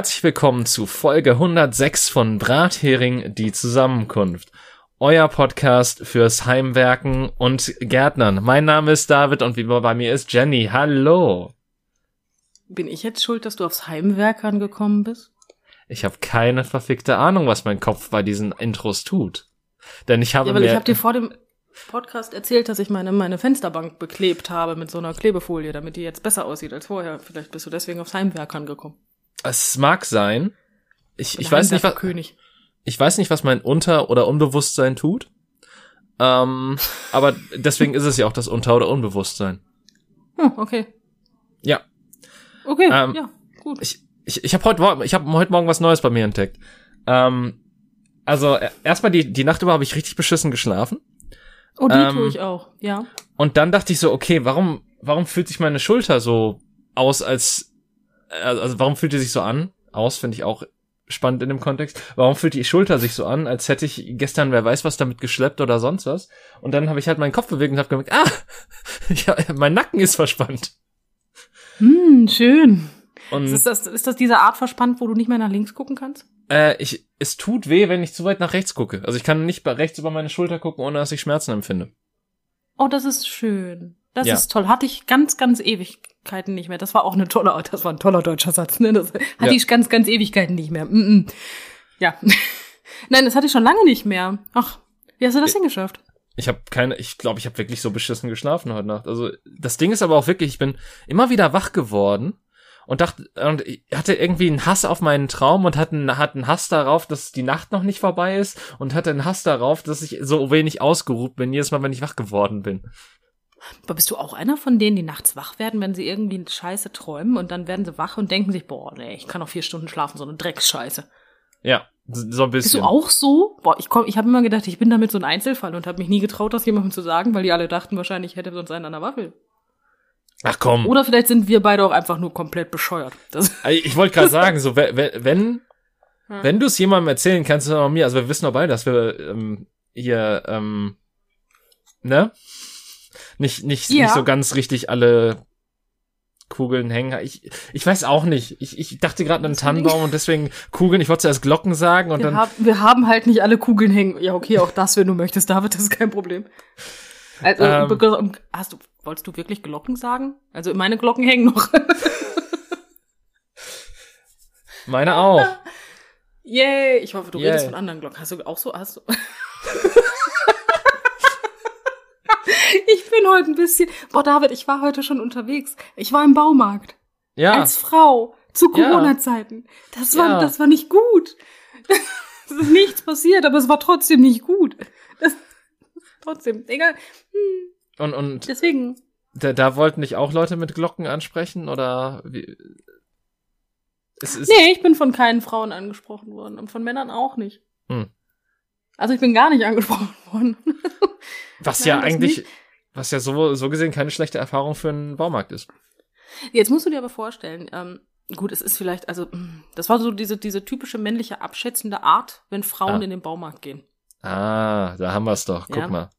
Herzlich willkommen zu Folge 106 von Brathering, die Zusammenkunft. Euer Podcast fürs Heimwerken und Gärtnern. Mein Name ist David und wie bei mir ist Jenny. Hallo. Bin ich jetzt schuld, dass du aufs Heimwerkern gekommen bist? Ich habe keine verfickte Ahnung, was mein Kopf bei diesen Intros tut. Denn ich habe Ja, weil mir ich habe dir vor dem Podcast erzählt, dass ich meine, meine Fensterbank beklebt habe mit so einer Klebefolie, damit die jetzt besser aussieht als vorher. Vielleicht bist du deswegen aufs Heimwerkern gekommen. Es mag sein. Ich, ich weiß nicht, was, Heimwerkerkönig. ich weiß nicht, was mein Unter- oder Unbewusstsein tut. Ähm, aber deswegen ist es ja auch das Unter- oder Unbewusstsein. Hm, okay. Ja. Okay, Ähm, ja, gut. Ich, ich, ich habe heute, Morgen- ich hab heute Morgen was Neues bei mir entdeckt. Ähm, also äh, erstmal die, die Nacht über habe ich richtig beschissen geschlafen. oh, die ähm, tue ich auch, ja. Und dann dachte ich so, okay, warum, warum fühlt sich meine Schulter so aus, als, also warum fühlt die sich so an? Aus, finde ich auch spannend in dem Kontext. Warum fühlt die Schulter sich so an, als hätte ich gestern wer weiß was damit geschleppt oder sonst was? Und dann habe ich halt meinen Kopf bewegt und habe gemerkt, ah, ja, mein Nacken ist verspannt. Hm, schön. Und Ist das, ist das diese Art verspannt, wo du nicht mehr nach links gucken kannst? Äh, ich, es tut weh, wenn ich zu weit nach rechts gucke. Also ich kann nicht rechts über meine Schulter gucken, ohne dass ich Schmerzen empfinde. Oh, das ist schön. Das Ja. ist toll. Hatte ich ganz, ganz Ewigkeiten nicht mehr. Das war auch eine tolle, das war ein toller deutscher Satz, ne? Das hatte Ja. ich ganz, ganz Ewigkeiten nicht mehr. Mm -mm. Ja. Nein, das hatte ich schon lange nicht mehr. Ach, wie hast du das denn geschafft? Ich habe keine, ich glaube, ich habe wirklich so beschissen geschlafen heute Nacht. Also das Ding ist aber auch wirklich, ich bin immer wieder wach geworden und dachte und ich hatte irgendwie einen Hass auf meinen Traum und hatte einen, hatte einen Hass darauf, dass die Nacht noch nicht vorbei ist und hatte einen Hass darauf, dass ich so wenig ausgeruht bin jedes Mal, wenn ich wach geworden bin. Aber bist du auch einer von denen, die nachts wach werden, wenn sie irgendwie eine Scheiße träumen und dann werden sie wach und denken sich, boah, nee, ich kann noch vier Stunden schlafen, so eine Drecksscheiße. Ja, so ein Bist bisschen. du auch so? Boah, ich komm, ich habe immer gedacht, ich bin damit so ein Einzelfall und habe mich nie getraut, das jemandem zu sagen, weil die alle dachten, wahrscheinlich hätte sonst einer an der Waffel. Ach komm. Oder vielleicht sind wir beide auch einfach nur komplett bescheuert. Das, Ich wollte gerade sagen, so we- we- wenn wenn du es jemandem erzählen kannst, dann auch mir. Also wir wissen doch beide, dass wir ähm, hier ähm, ne nicht nicht Ja. nicht so ganz richtig alle Kugeln hängen. Ich ich weiß auch nicht. Ich ich dachte gerade an einen Tannenbaum und deswegen Kugeln. Ich wollte zuerst Glocken sagen und wir, dann haben, wir haben halt nicht alle Kugeln hängen. Ja, okay, auch das, wenn du möchtest, David, das ist kein Problem. Also, Ähm. hast du, wolltest du wirklich Glocken sagen? Also meine Glocken hängen noch. meine auch. Yay! Ich hoffe, du Yay. redest von anderen Glocken. Hast du auch so, hast du. ich bin heute ein bisschen. Boah, David, ich war heute schon unterwegs. Ich war im Baumarkt. Ja. Als Frau. Zu. Corona-Zeiten. Das war, Ja. das war nicht gut. Es ist nichts passiert, aber es war trotzdem nicht gut. Das, trotzdem, egal. Hm, Und und deswegen. da, da wollten dich auch Leute mit Glocken ansprechen oder wie? Es ist Nee, ich bin von keinen Frauen angesprochen worden und von Männern auch nicht. Hm. Also ich bin gar nicht angesprochen worden. was Nein, ja eigentlich nicht. was ja so so gesehen keine schlechte Erfahrung für einen Baumarkt ist. Jetzt musst du dir aber vorstellen, ähm, gut, es ist vielleicht, also, das war so diese, diese typische männliche abschätzende Art, wenn Frauen Ah. in den Baumarkt gehen. Ah, da haben wir es doch. Guck Ja. mal.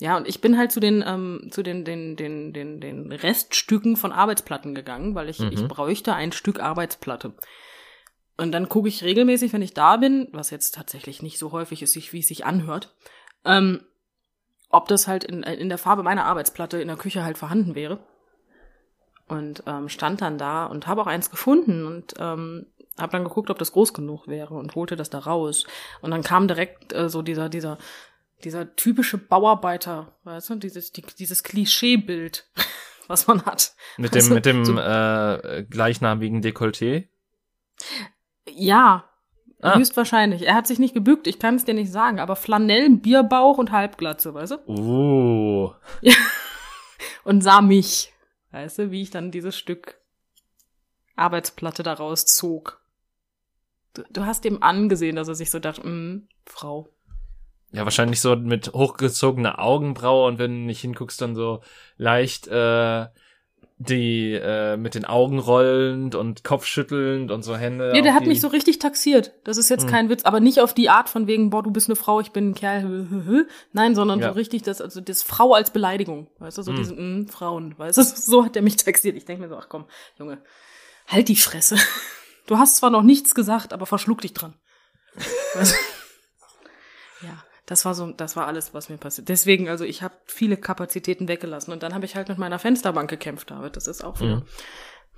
Ja, und ich bin halt zu den, ähm, zu den, den, den, den, den Reststücken von Arbeitsplatten gegangen, weil ich, Mhm. ich bräuchte ein Stück Arbeitsplatte. Und dann gucke ich regelmäßig, wenn ich da bin, was jetzt tatsächlich nicht so häufig ist, wie es sich anhört, ähm, ob das halt in, in der Farbe meiner Arbeitsplatte in der Küche halt vorhanden wäre. Und ähm, stand dann da und habe auch eins gefunden und ähm, habe dann geguckt, ob das groß genug wäre und holte das da raus. Und dann kam direkt äh, so dieser, dieser, dieser typische Bauarbeiter, weißt du, dieses, die, dieses Klischeebild, was man hat. Mit dem, Also, mit dem so- äh, gleichnamigen Dekolleté. Ja, Ah. höchstwahrscheinlich. Er hat sich nicht gebückt, ich kann es dir nicht sagen, aber Flanell, Bierbauch und Halbglatze, weißt du? Uh. Und sah mich, weißt du, wie ich dann dieses Stück Arbeitsplatte daraus zog. Du, du hast ihm angesehen, dass er sich so dachte, hm, Frau. Ja, wahrscheinlich so mit hochgezogener Augenbraue und wenn du nicht hinguckst, dann so leicht äh, die äh, mit den Augen rollend und kopfschüttelnd und so Hände. Ja, der hat die- mich so richtig taxiert. Das ist jetzt Mhm. kein Witz, aber nicht auf die Art von wegen, boah, du bist eine Frau, ich bin ein Kerl. Nein, sondern Ja. so richtig das, also das Frau als Beleidigung. Weißt du, so Mhm. diese mm, Frauen, weißt du, so hat der mich taxiert. Ich denke mir so, ach komm, Junge, halt die Fresse. Du hast zwar noch nichts gesagt, aber verschluck dich dran. Also, ja, das war so, das war alles, was mir passiert. Deswegen, also ich habe viele Kapazitäten weggelassen und dann habe ich halt mit meiner Fensterbank gekämpft, David. Das ist auch wieder,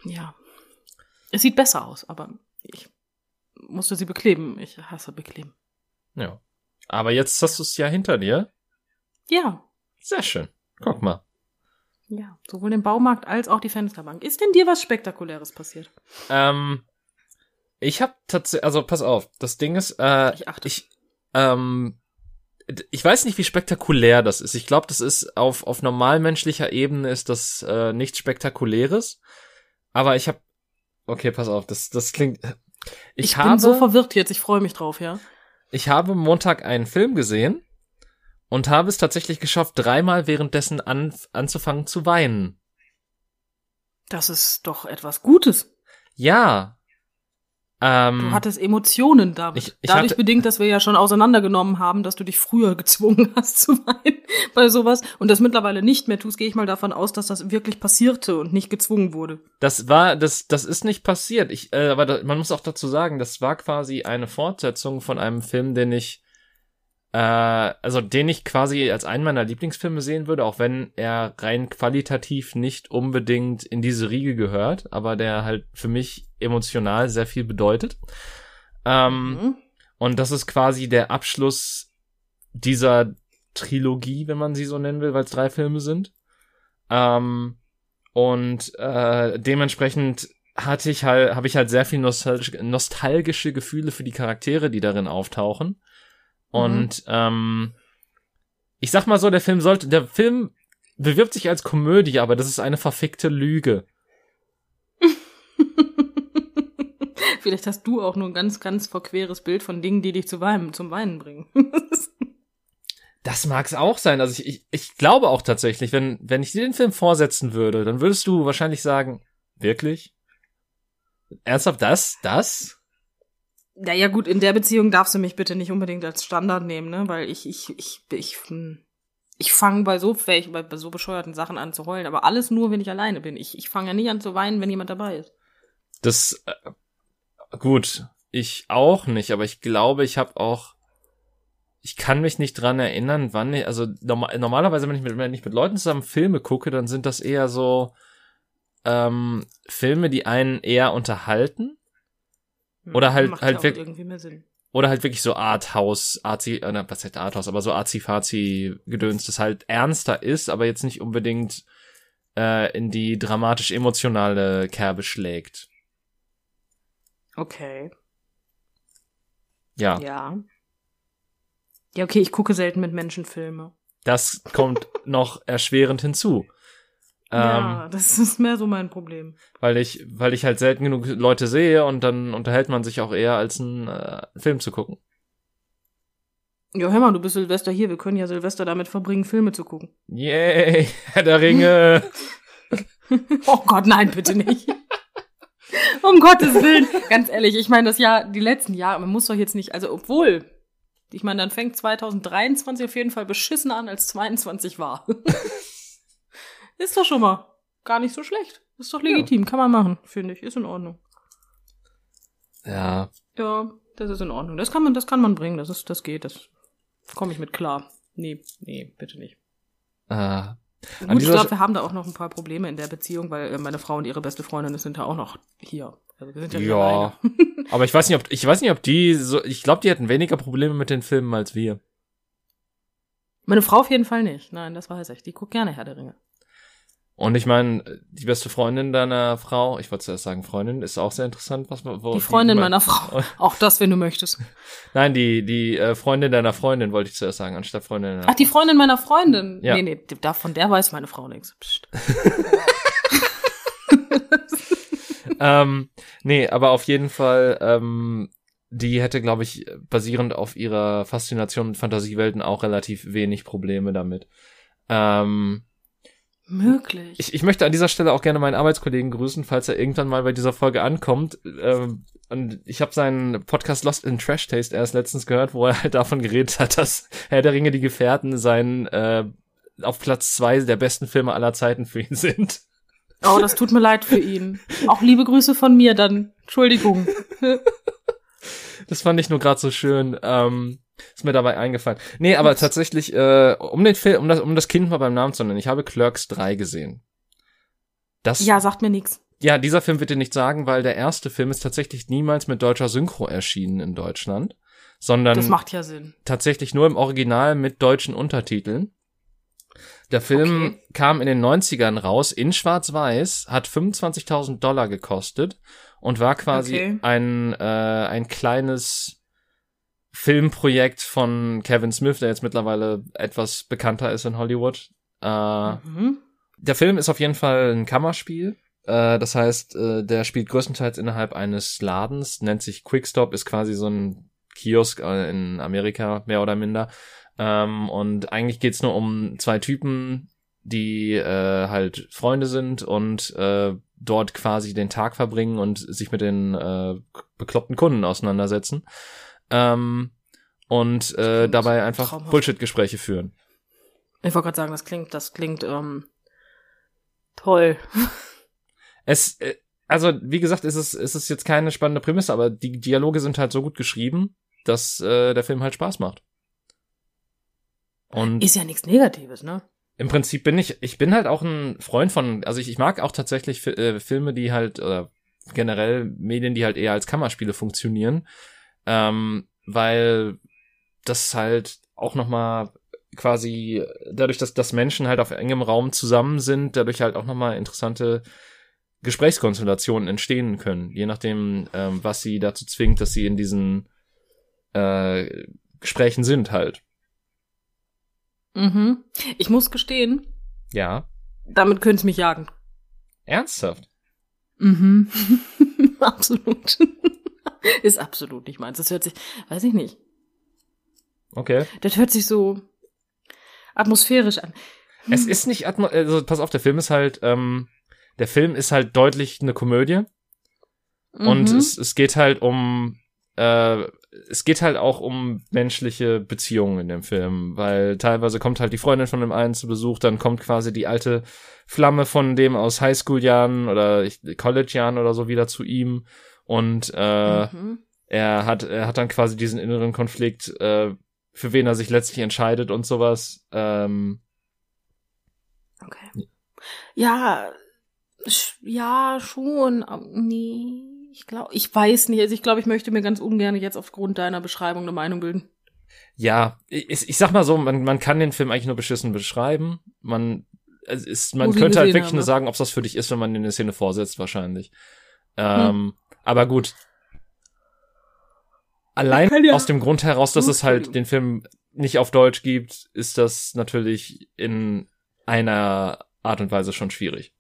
Mhm. ja. Es sieht besser aus, aber ich musste sie bekleben. Ich hasse bekleben. Ja. Aber jetzt hast du es ja hinter dir. Ja, Sehr schön. Guck mal. ja, sowohl den Baumarkt als auch die Fensterbank. Ist denn dir was Spektakuläres passiert? Ähm, ich habe tatsächlich, also pass auf, das Ding ist, äh, Ich ich, ähm, ich weiß nicht, wie spektakulär das ist. Ich glaube, das ist auf auf normalmenschlicher Ebene ist das äh, nichts Spektakuläres. Aber ich habe, okay, pass auf, das das klingt. Ich, Ich, habe bin so verwirrt jetzt, ich freue mich drauf, ja. ich habe Montag einen Film gesehen und habe es tatsächlich geschafft, dreimal währenddessen an, anzufangen zu weinen. Das ist doch etwas Gutes. Ja. Ähm, Du hattest Emotionen, David. Ich- ich Dadurch hatte- bedingt, dass wir ja schon auseinandergenommen haben, dass du dich früher gezwungen hast zu weinen bei sowas und das mittlerweile nicht mehr tust, gehe ich mal davon aus, dass das wirklich passierte und nicht gezwungen wurde. Das war, das, das ist nicht passiert. Ich, äh, aber da, man muss auch dazu sagen, das war quasi eine Fortsetzung von einem Film, den ich, äh, also den ich quasi als einen meiner Lieblingsfilme sehen würde, auch wenn er rein qualitativ nicht unbedingt in diese Riege gehört, aber der halt für mich emotional sehr viel bedeutet. Ähm, Mhm. und das ist quasi der Abschluss dieser Trilogie, wenn man sie so nennen will, weil es drei Filme sind. Ähm, und äh, dementsprechend hatte ich halt, habe ich halt sehr viel nostalgische, nostalgische Gefühle für die Charaktere, die darin auftauchen. Und ähm, ich sag mal so, der Film sollte, der Film bewirbt sich als Komödie, aber das ist eine verfickte Lüge. Vielleicht hast du auch nur ein ganz, ganz verqueres Bild von Dingen, die dich zu weinen, zum Weinen bringen. Das mag's auch sein. Also ich, ich, ich glaube auch tatsächlich, wenn, wenn ich dir den Film vorsetzen würde, dann würdest du wahrscheinlich sagen, wirklich? Ernsthaft das? Das? Naja, gut, in der Beziehung darfst du mich bitte nicht unbedingt als Standard nehmen, ne? Weil ich, ich, ich, ich, hm, ich fange bei so fähig, bei, so bescheuerten Sachen an zu heulen, aber alles nur, wenn ich alleine bin. Ich, ich fange ja nicht an zu weinen, wenn jemand dabei ist. Das, äh, gut, ich auch nicht, aber ich glaube, ich habe auch, ich kann mich nicht dran erinnern, wann ich, also norma normalerweise, wenn ich, mit, wenn ich mit Leuten zusammen Filme gucke, dann sind das eher so ähm, Filme, die einen eher unterhalten Oder halt- Macht halt ja auch wirk- irgendwie mehr Sinn. oder halt wirklich so Arthouse, Arzi, äh, was heißt Arthouse, aber so Arzi-Fazi-Gedöns, das halt ernster ist, aber jetzt nicht unbedingt äh, in die dramatisch-emotionale Kerbe schlägt. Okay. Ja, Ja. Ja, okay, ich gucke selten mit Menschen Filme. das kommt noch erschwerend hinzu. Ähm, ja, das ist mehr so mein Problem. weil ich, weil ich halt selten genug Leute sehe und dann unterhält man sich auch eher als einen äh, Film zu gucken. Ja, hör mal, du bist Silvester hier. Wir können ja Silvester damit verbringen, Filme zu gucken. Yay, Herr der Ringe. Oh Gott, nein, bitte nicht. um Gottes Willen. Ganz ehrlich, ich meine, das Jahr, die letzten Jahre, man muss doch jetzt nicht, also obwohl, ich meine, dann fängt 2023 auf jeden Fall beschissen an, als 22 war. ist doch schon mal gar nicht so schlecht. Ist doch legitim, kann man machen, finde ich. Ist in Ordnung. ja, Ja, das ist in Ordnung. Das kann man, das kann man bringen. Das ist, das geht. Das komme ich mit klar. Nee, nee, bitte nicht. äh, Gut, ich glaube, wir haben da auch noch ein paar Probleme in der Beziehung, weil äh, meine Frau und ihre beste Freundin sind da auch noch hier. Also wir sind ja, Ja. aber ich weiß nicht, ob, ich weiß nicht, ob die so, ich glaube, die hätten weniger Probleme mit den Filmen als wir. Meine Frau auf jeden Fall nicht. Nein, das weiß ich. Die guckt gerne Herr der Ringe. Und ich meine, die beste Freundin deiner Frau, ich wollte zuerst sagen Freundin, ist auch sehr interessant, was wo, Die Freundin wie- meiner Frau. Auch das, wenn du möchtest. Nein, die die äh, Freundin deiner Freundin wollte ich zuerst sagen, anstatt Freundin deiner Ach, die Freundin meiner Freundin. Ja. Nee, nee, die- da, von der weiß meine Frau nichts. Psst. ähm, nee, aber auf jeden Fall, ähm, die hätte, glaube ich, basierend auf ihrer Faszination mit Fantasiewelten auch relativ wenig Probleme damit. Ähm, Möglich. ich, ich möchte an dieser Stelle auch gerne meinen Arbeitskollegen grüßen, falls er irgendwann mal bei dieser Folge ankommt. Ähm, und ich habe seinen Podcast Lost in Trash Taste erst letztens gehört, wo er halt davon geredet hat, dass Herr der Ringe, die Gefährten, sein äh, auf Platz zwei der besten Filme aller Zeiten für ihn sind. oh, das tut mir leid für ihn. Auch liebe Grüße von mir dann. Entschuldigung. Das fand ich nur gerade so schön. Ähm, ist mir dabei eingefallen. Nee, aber tatsächlich, äh, um den Film, um das, um das Kind mal beim Namen zu nennen, ich habe Clerks 3 gesehen. Das, Ja, sagt mir nix. ja, dieser Film wird dir nicht sagen, weil der erste Film ist tatsächlich niemals mit deutscher Synchro erschienen in Deutschland, sondern Das macht ja Sinn. tatsächlich nur im Original mit deutschen Untertiteln. Der Film Okay. kam in den 90ern raus in Schwarz-Weiß, hat 25.000 Dollar gekostet und war quasi Okay. ein, äh, ein kleines Filmprojekt von Kevin Smith, der jetzt mittlerweile etwas bekannter ist in Hollywood. Äh, Mhm. der Film ist auf jeden Fall ein Kammerspiel. Äh, das heißt, äh, der spielt größtenteils innerhalb eines Ladens, nennt sich Quickstop, ist quasi so ein Kiosk äh, in Amerika, mehr oder minder. Ähm, und eigentlich geht's nur um zwei Typen, die äh, halt Freunde sind und äh, dort quasi den Tag verbringen und sich mit den äh, bekloppten Kunden auseinandersetzen. Ähm, und äh, dabei einfach. Bullshit-Gespräche führen. Ich wollte gerade sagen, das klingt, das klingt ähm, toll. Es, äh, also wie gesagt, ist es, ist es jetzt keine spannende Prämisse, aber die Dialoge sind halt so gut geschrieben, dass äh, der Film halt Spaß macht. Und Ist ja nichts Negatives, ne? im Prinzip bin ich, ich bin halt auch ein Freund von, also ich, ich mag auch tatsächlich äh, Filme, die halt, oder generell Medien, die halt eher als Kammerspiele funktionieren, ähm, weil das halt auch nochmal quasi dadurch, dass, dass Menschen halt auf engem Raum zusammen sind, dadurch halt auch nochmal interessante Gesprächskonstellationen entstehen können, je nachdem, ähm, was sie dazu zwingt, dass sie in diesen äh, Gesprächen sind halt. Mhm. Ich muss gestehen, Ja. damit könnte es mich jagen. Ernsthaft? Mhm. absolut. Ist absolut nicht meins. Das hört sich, weiß ich nicht. Okay. Das hört sich so atmosphärisch an. Es ist nicht Atmo also pass auf, der Film ist halt, ähm, der Film ist halt deutlich eine Komödie und Mhm. es, es geht halt um, äh, es geht halt auch um menschliche Beziehungen in dem Film, weil teilweise kommt halt die Freundin von dem einen zu Besuch, dann kommt quasi die alte Flamme von dem aus Highschool-Jahren oder College-Jahren oder so wieder zu ihm und äh, Mhm. er hat er hat dann quasi diesen inneren Konflikt, äh, für wen er sich letztlich entscheidet und sowas. Ähm, Okay. Ja, ja, schon. aber Nee, ich glaube, ich weiß nicht. Also ich glaube, ich möchte mir ganz ungern jetzt aufgrund deiner Beschreibung eine Meinung bilden. Ja, ich, ich sag mal so, man, man kann den Film eigentlich nur beschissen beschreiben. Man, ist, man ich könnte halt wirklich haben, nur ne? sagen, ob das für dich ist, wenn man dir eine Szene vorsetzt, wahrscheinlich. Ähm, Aber gut. Allein ja- aus dem Grund heraus, dass Gut, es halt den Film nicht auf Deutsch gibt, ist das natürlich in einer Art und Weise schon schwierig.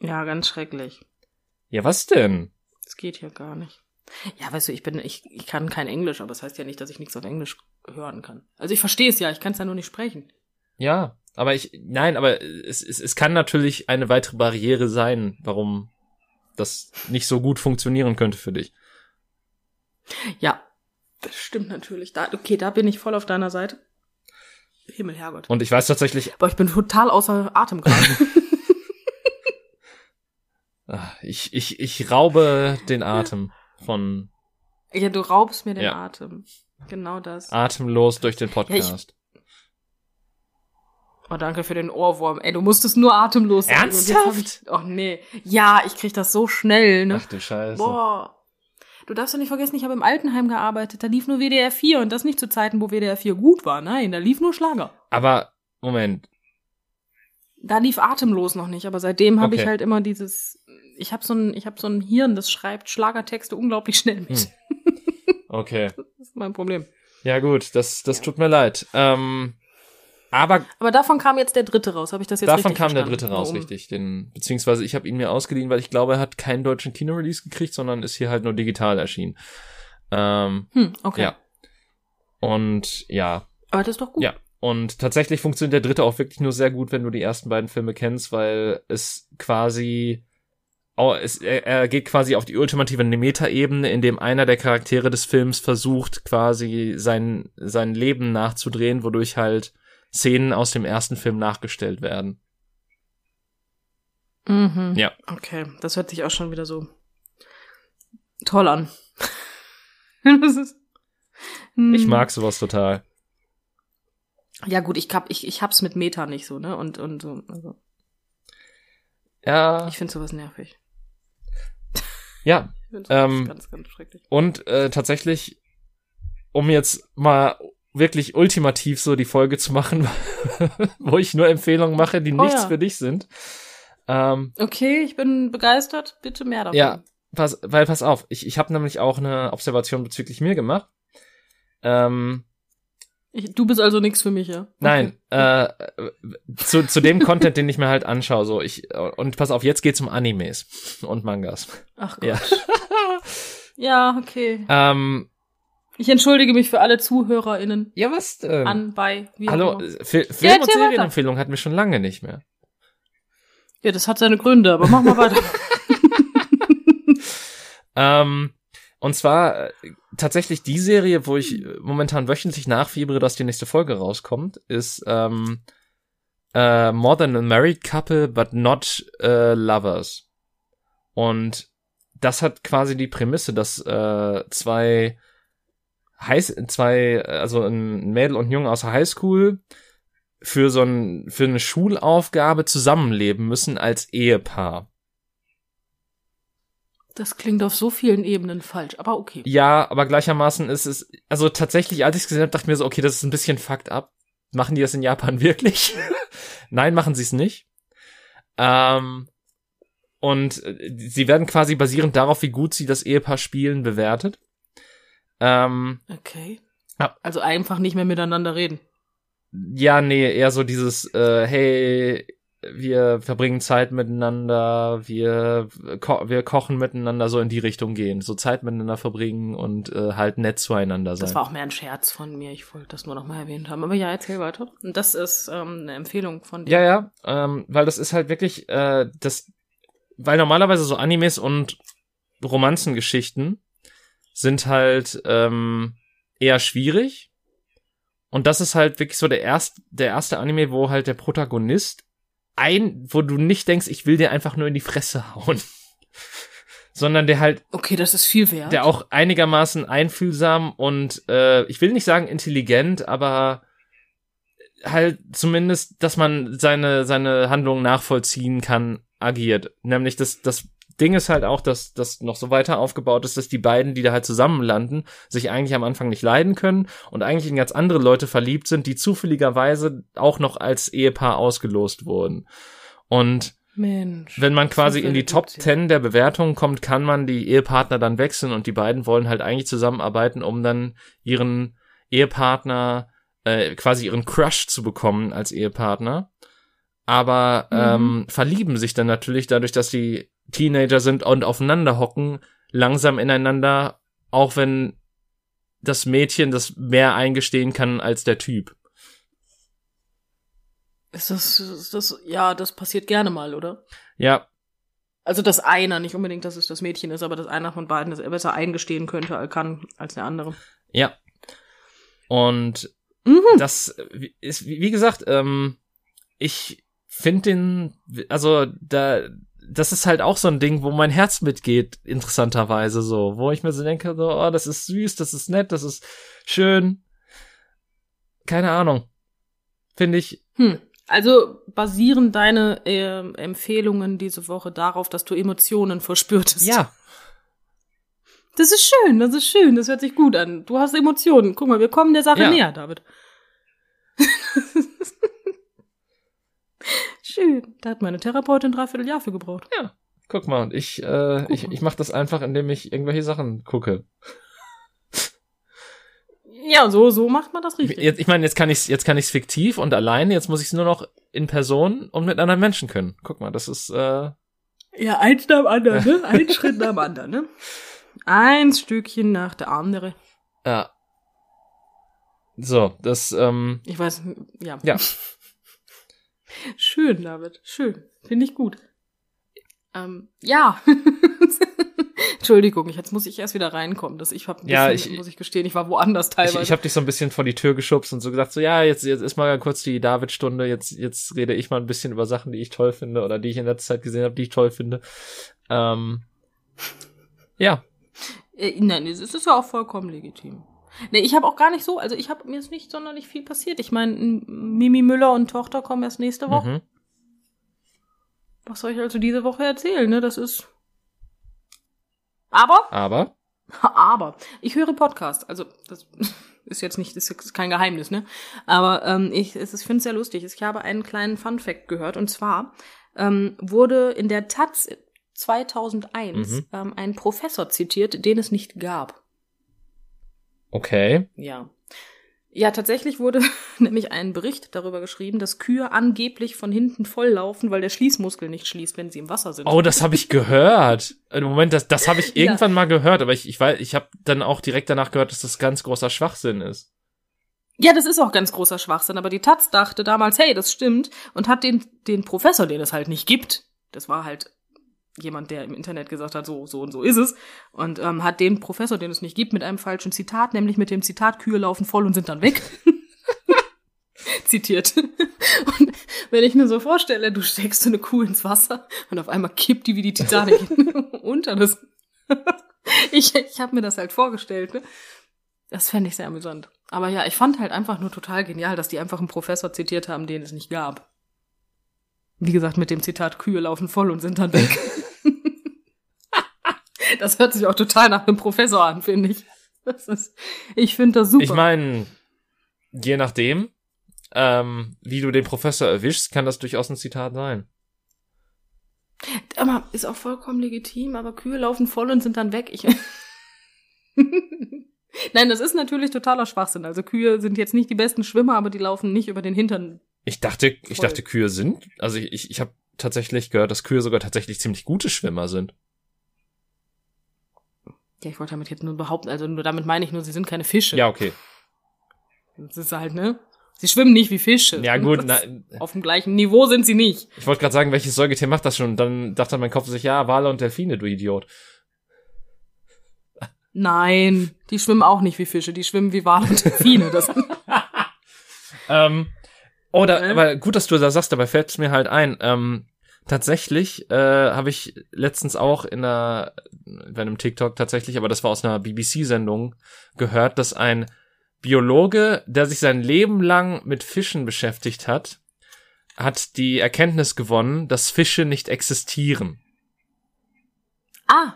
Ja, ganz schrecklich. Ja, was denn? Das geht hier gar nicht. Ja, weißt du, ich bin, ich, ich kann kein Englisch, aber das heißt ja nicht, dass ich nichts auf Englisch hören kann. Also ich verstehe es ja, ich kann es ja nur nicht sprechen. Ja, aber ich, nein, aber es, es, es kann natürlich eine weitere Barriere sein, warum das nicht so gut funktionieren könnte für dich. Ja, das stimmt natürlich. Da, okay, da bin ich voll auf deiner Seite. Himmel, Herrgott. Und ich weiß tatsächlich, Aber ich bin total außer Atem gerade. ah, ich, ich, ich raube den Atem von ja, du raubst mir den Ja. Atem. Genau das. atemlos durch den Podcast. Oh, danke für den Ohrwurm. Ey, du musstest nur atemlos sein. Ernsthaft? Ich, oh nee. Ja, ich krieg das so schnell, ne? Ach du Scheiße. Boah. Du darfst doch nicht vergessen, ich habe im Altenheim gearbeitet. Da lief nur WDR 4 und das nicht zu Zeiten, wo WDR 4 gut war. Nein, da lief nur Schlager. Aber, Moment, Da lief atemlos noch nicht, aber seitdem habe Okay. ich halt immer dieses ich habe so ein ich habe so ein Hirn, das schreibt Schlagertexte unglaublich schnell mit. Hm. okay. Das ist mein Problem. Ja gut, das, das tut mir leid. Ähm, aber Aber davon kam jetzt der dritte raus. Habe ich das jetzt davon richtig kam der verstanden? dritte raus, Warum? richtig. Den, beziehungsweise ich habe ihn mir ausgeliehen, weil ich glaube, er hat keinen deutschen Kinorelease gekriegt, sondern ist hier halt nur digital erschienen. Ähm, Hm, okay. Ja. und ja, Aber das ist doch gut. Ja. Und tatsächlich funktioniert der dritte auch wirklich nur sehr gut, wenn du die ersten beiden Filme kennst, weil es quasi oh, es, er, er geht quasi auf die ultimative Metaebene, in dem einer der Charaktere des Films versucht, quasi sein, sein Leben nachzudrehen, wodurch halt Szenen aus dem ersten Film nachgestellt werden. Mhm. Ja. Okay, das hört sich auch schon wieder so toll an. ist, hm. Ich mag sowas total. Ja gut, ich hab, ich, ich hab's mit Meta nicht so, ne? Und, und so. Also. Ja. Ich finde sowas nervig. Ja. Ich sowas Ähm, ganz, ganz schrecklich. Und äh, tatsächlich, um jetzt mal wirklich ultimativ so die Folge zu machen, wo ich nur Empfehlungen mache, die Oh nichts ja. für dich sind. Ähm, Okay, ich bin begeistert. Bitte mehr davon. Ja. pass, weil pass auf, ich, ich habe nämlich auch eine Observation bezüglich mir gemacht. Ähm, Ich, du bist also nichts für mich, ja? Okay. Nein, äh, zu, zu dem Content, den ich mir halt anschaue, so ich und pass auf, jetzt geht's um Animes und Mangas. Ach Gott. Ja. Ja, okay. Ähm, Ich entschuldige mich für alle ZuhörerInnen ja, was denn? an, bei, wie Hallo, äh, Fil Film- Ja, und. Serienempfehlung hatten wir schon lange nicht mehr. Ja, das hat seine Gründe, aber mach mal weiter. Ähm, und zwar äh, tatsächlich die Serie, wo ich äh, momentan wöchentlich nachfiebere, dass die nächste Folge rauskommt, ist ähm, äh, More Than a Married Couple, but not äh, Lovers. Und das hat quasi die Prämisse, dass äh, zwei High zwei, also ein Mädel und ein Junge aus der Highschool für so ein, für eine Schulaufgabe zusammenleben müssen als Ehepaar. Das klingt auf so vielen Ebenen falsch, aber okay. Ja, aber gleichermaßen ist es, also tatsächlich, als ich es gesehen habe, dachte ich mir so, okay, das ist ein bisschen fucked up. Machen die das in Japan wirklich? Nein, machen sie es nicht. Ähm, und äh, sie werden quasi basierend darauf, wie gut sie das Ehepaar spielen, bewertet. Ähm, Okay. Ja. Also einfach nicht mehr miteinander reden. ja, nee, eher so dieses, äh, hey, wir verbringen Zeit miteinander, wir, ko wir kochen miteinander, so in die Richtung gehen. So Zeit miteinander verbringen und äh, halt nett zueinander sein. Das war auch mehr ein Scherz von mir. Ich wollte das nur noch mal erwähnt haben. Aber ja, erzähl weiter. Und das ist ähm, eine Empfehlung von dir. Ja, ja, ähm, weil das ist halt wirklich, äh, das, weil normalerweise so Animes und Romanzengeschichten sind halt ähm, eher schwierig. Und das ist halt wirklich so der erste, der erste Anime, wo halt der Protagonist ein, wo du nicht denkst, ich will dir einfach nur in die Fresse hauen. Sondern der halt Okay, das ist viel wert. der auch einigermaßen einfühlsam und äh, ich will nicht sagen intelligent, aber halt zumindest, dass man seine seine Handlungen nachvollziehen kann, agiert. Nämlich das das Ding ist halt auch, dass das noch so weiter aufgebaut ist, dass die beiden, die da halt zusammen landen, sich eigentlich am Anfang nicht leiden können und eigentlich in ganz andere Leute verliebt sind, die zufälligerweise auch noch als Ehepaar ausgelost wurden. Und Mensch. wenn man quasi in die Top. 10 der Bewertung kommt, kann man die Ehepartner dann wechseln und die beiden wollen halt eigentlich zusammenarbeiten, um dann ihren Ehepartner, äh, quasi ihren Crush zu bekommen als Ehepartner. Aber Mhm. ähm, verlieben sich dann natürlich dadurch, dass die Teenager sind und aufeinander hocken, langsam ineinander, auch wenn das Mädchen das mehr eingestehen kann als der Typ. Ist das, ist das, ja, das passiert gerne mal, oder? Ja, Also, dass einer, nicht unbedingt, dass es das Mädchen ist, aber dass einer von beiden es besser eingestehen könnte, als kann, als der andere. ja. Und Mhm. das ist, wie wie gesagt, ähm, ich finde den, also da, das ist halt auch so ein Ding, wo mein Herz mitgeht, interessanterweise so, wo ich mir so denke, so, oh, das ist süß, das ist nett, das ist schön. Keine Ahnung. Finde ich, Hm. Also basieren deine ähm, Empfehlungen diese Woche darauf, dass du Emotionen verspürtest? ja, Das ist schön, das ist schön, das hört sich gut an. Du hast Emotionen. Guck mal, wir kommen der Sache Ja. näher, David. Schön. Da hat meine Therapeutin dreiviertel Jahr für gebraucht. guck mal, und ich, äh, Guck ich, mal. ich mache das einfach, indem ich irgendwelche Sachen gucke. Ja, so, so macht man das richtig. Jetzt, ich meine, jetzt kann ich's, jetzt kann ich's fiktiv und alleine, jetzt muss ich's nur noch in Person und mit anderen Menschen können. Guck mal, das ist, äh, Ja, eins nach dem anderen, ne? Ein Schritt nach dem anderen, ne? Ein Stückchen nach der andere. ja. So, das, ähm, Ich weiß, ja. Ja. Schön, David. Schön. Finde ich gut. Ähm, ja. Entschuldigung, jetzt muss ich erst wieder reinkommen. Das ich hab ein Ja, bisschen, ich- muss ich gestehen, ich war woanders Ich, teilweise. ich habe dich so ein bisschen vor die Tür geschubst und so gesagt, so ja, jetzt, jetzt ist mal kurz die David-Stunde, jetzt, jetzt rede ich mal ein bisschen über Sachen, die ich toll finde oder die ich in letzter Zeit gesehen habe, die ich toll finde. Ähm, ja, Äh, nein, es ist ja auch vollkommen legitim. Nee, ich habe auch gar nicht so, also ich habe mir ist nicht sonderlich viel passiert. Ich meine, Mimi Müller und Tochter kommen erst nächste Woche. mhm. Was soll ich also diese Woche erzählen, ne? Das ist. Aber, aber aber, ich höre Podcast. Also, das ist jetzt nicht, das ist kein Geheimnis, ne? Aber ähm, ich, es ist- ich finde es sehr lustig. Ich habe einen kleinen Fun-Fact gehört und zwar ähm, wurde in der Taz 2001 Mhm. ähm, ein Professor zitiert, den es nicht gab. Okay. Ja. Ja, tatsächlich wurde nämlich ein Bericht darüber geschrieben, dass Kühe angeblich von hinten volllaufen, weil der Schließmuskel nicht schließt, wenn sie im Wasser sind. Oh, das habe ich gehört. Äh, Moment, das, das habe ich Ja. irgendwann mal gehört, aber ich, ich weiß, ich habe dann auch direkt danach gehört, dass das ganz großer Schwachsinn ist. Ja, das ist auch ganz großer Schwachsinn, aber die Taz dachte damals, hey, das stimmt, und hat den, den Professor, den es halt nicht gibt, das war halt jemand, der im Internet gesagt hat, so, so und so ist es, und ähm, hat den Professor, den es nicht gibt, mit einem falschen Zitat, nämlich mit dem Zitat, Kühe laufen voll und sind dann weg, zitiert. Und wenn ich mir so vorstelle, du steckst so eine Kuh ins Wasser und auf einmal kippt die wie die Titanic unter das. ich ich habe mir das halt vorgestellt, ne? Das fände ich sehr amüsant. Aber ja, ich fand halt einfach nur total genial, dass die einfach einen Professor zitiert haben, den es nicht gab. Wie gesagt, mit dem Zitat, Kühe laufen voll und sind dann weg. Das hört sich auch total nach einem Professor an, finde ich. Das ist, ich finde das super. Ich meine, je nachdem, ähm, wie du den Professor erwischst, kann das durchaus ein Zitat sein. aber ist auch vollkommen legitim, aber Kühe laufen voll und sind dann weg. Ich Nein, das ist natürlich totaler Schwachsinn. Also Kühe sind jetzt nicht die besten Schwimmer, aber die laufen nicht über den Hintern. Ich dachte, ich Voll. dachte, Kühe sind, also ich, ich, ich habe tatsächlich gehört, dass Kühe sogar tatsächlich ziemlich gute Schwimmer sind. Ja, ich wollte damit jetzt nur behaupten, also nur damit meine ich nur, sie sind keine Fische. Ja, okay. Das ist halt, ne? Sie schwimmen nicht wie Fische. Ja, gut, na, Das- Auf dem gleichen Niveau sind sie nicht. ich wollte gerade sagen, welches Säugetier macht das schon? Und dann dachte mein Kopf sich, ja, Wale und Delfine, du Idiot. Nein, die schwimmen auch nicht wie Fische, die schwimmen wie Wale und Delfine. Das, Ähm, oder, Äh? aber gut, dass du das sagst, dabei fällt es mir halt ein. Ähm, tatsächlich äh, habe ich letztens auch in einer, bei einem TikTok tatsächlich, aber das war aus einer BBC-Sendung gehört, dass ein Biologe, der sich sein Leben lang mit Fischen beschäftigt hat, hat die Erkenntnis gewonnen, dass Fische nicht existieren. ah.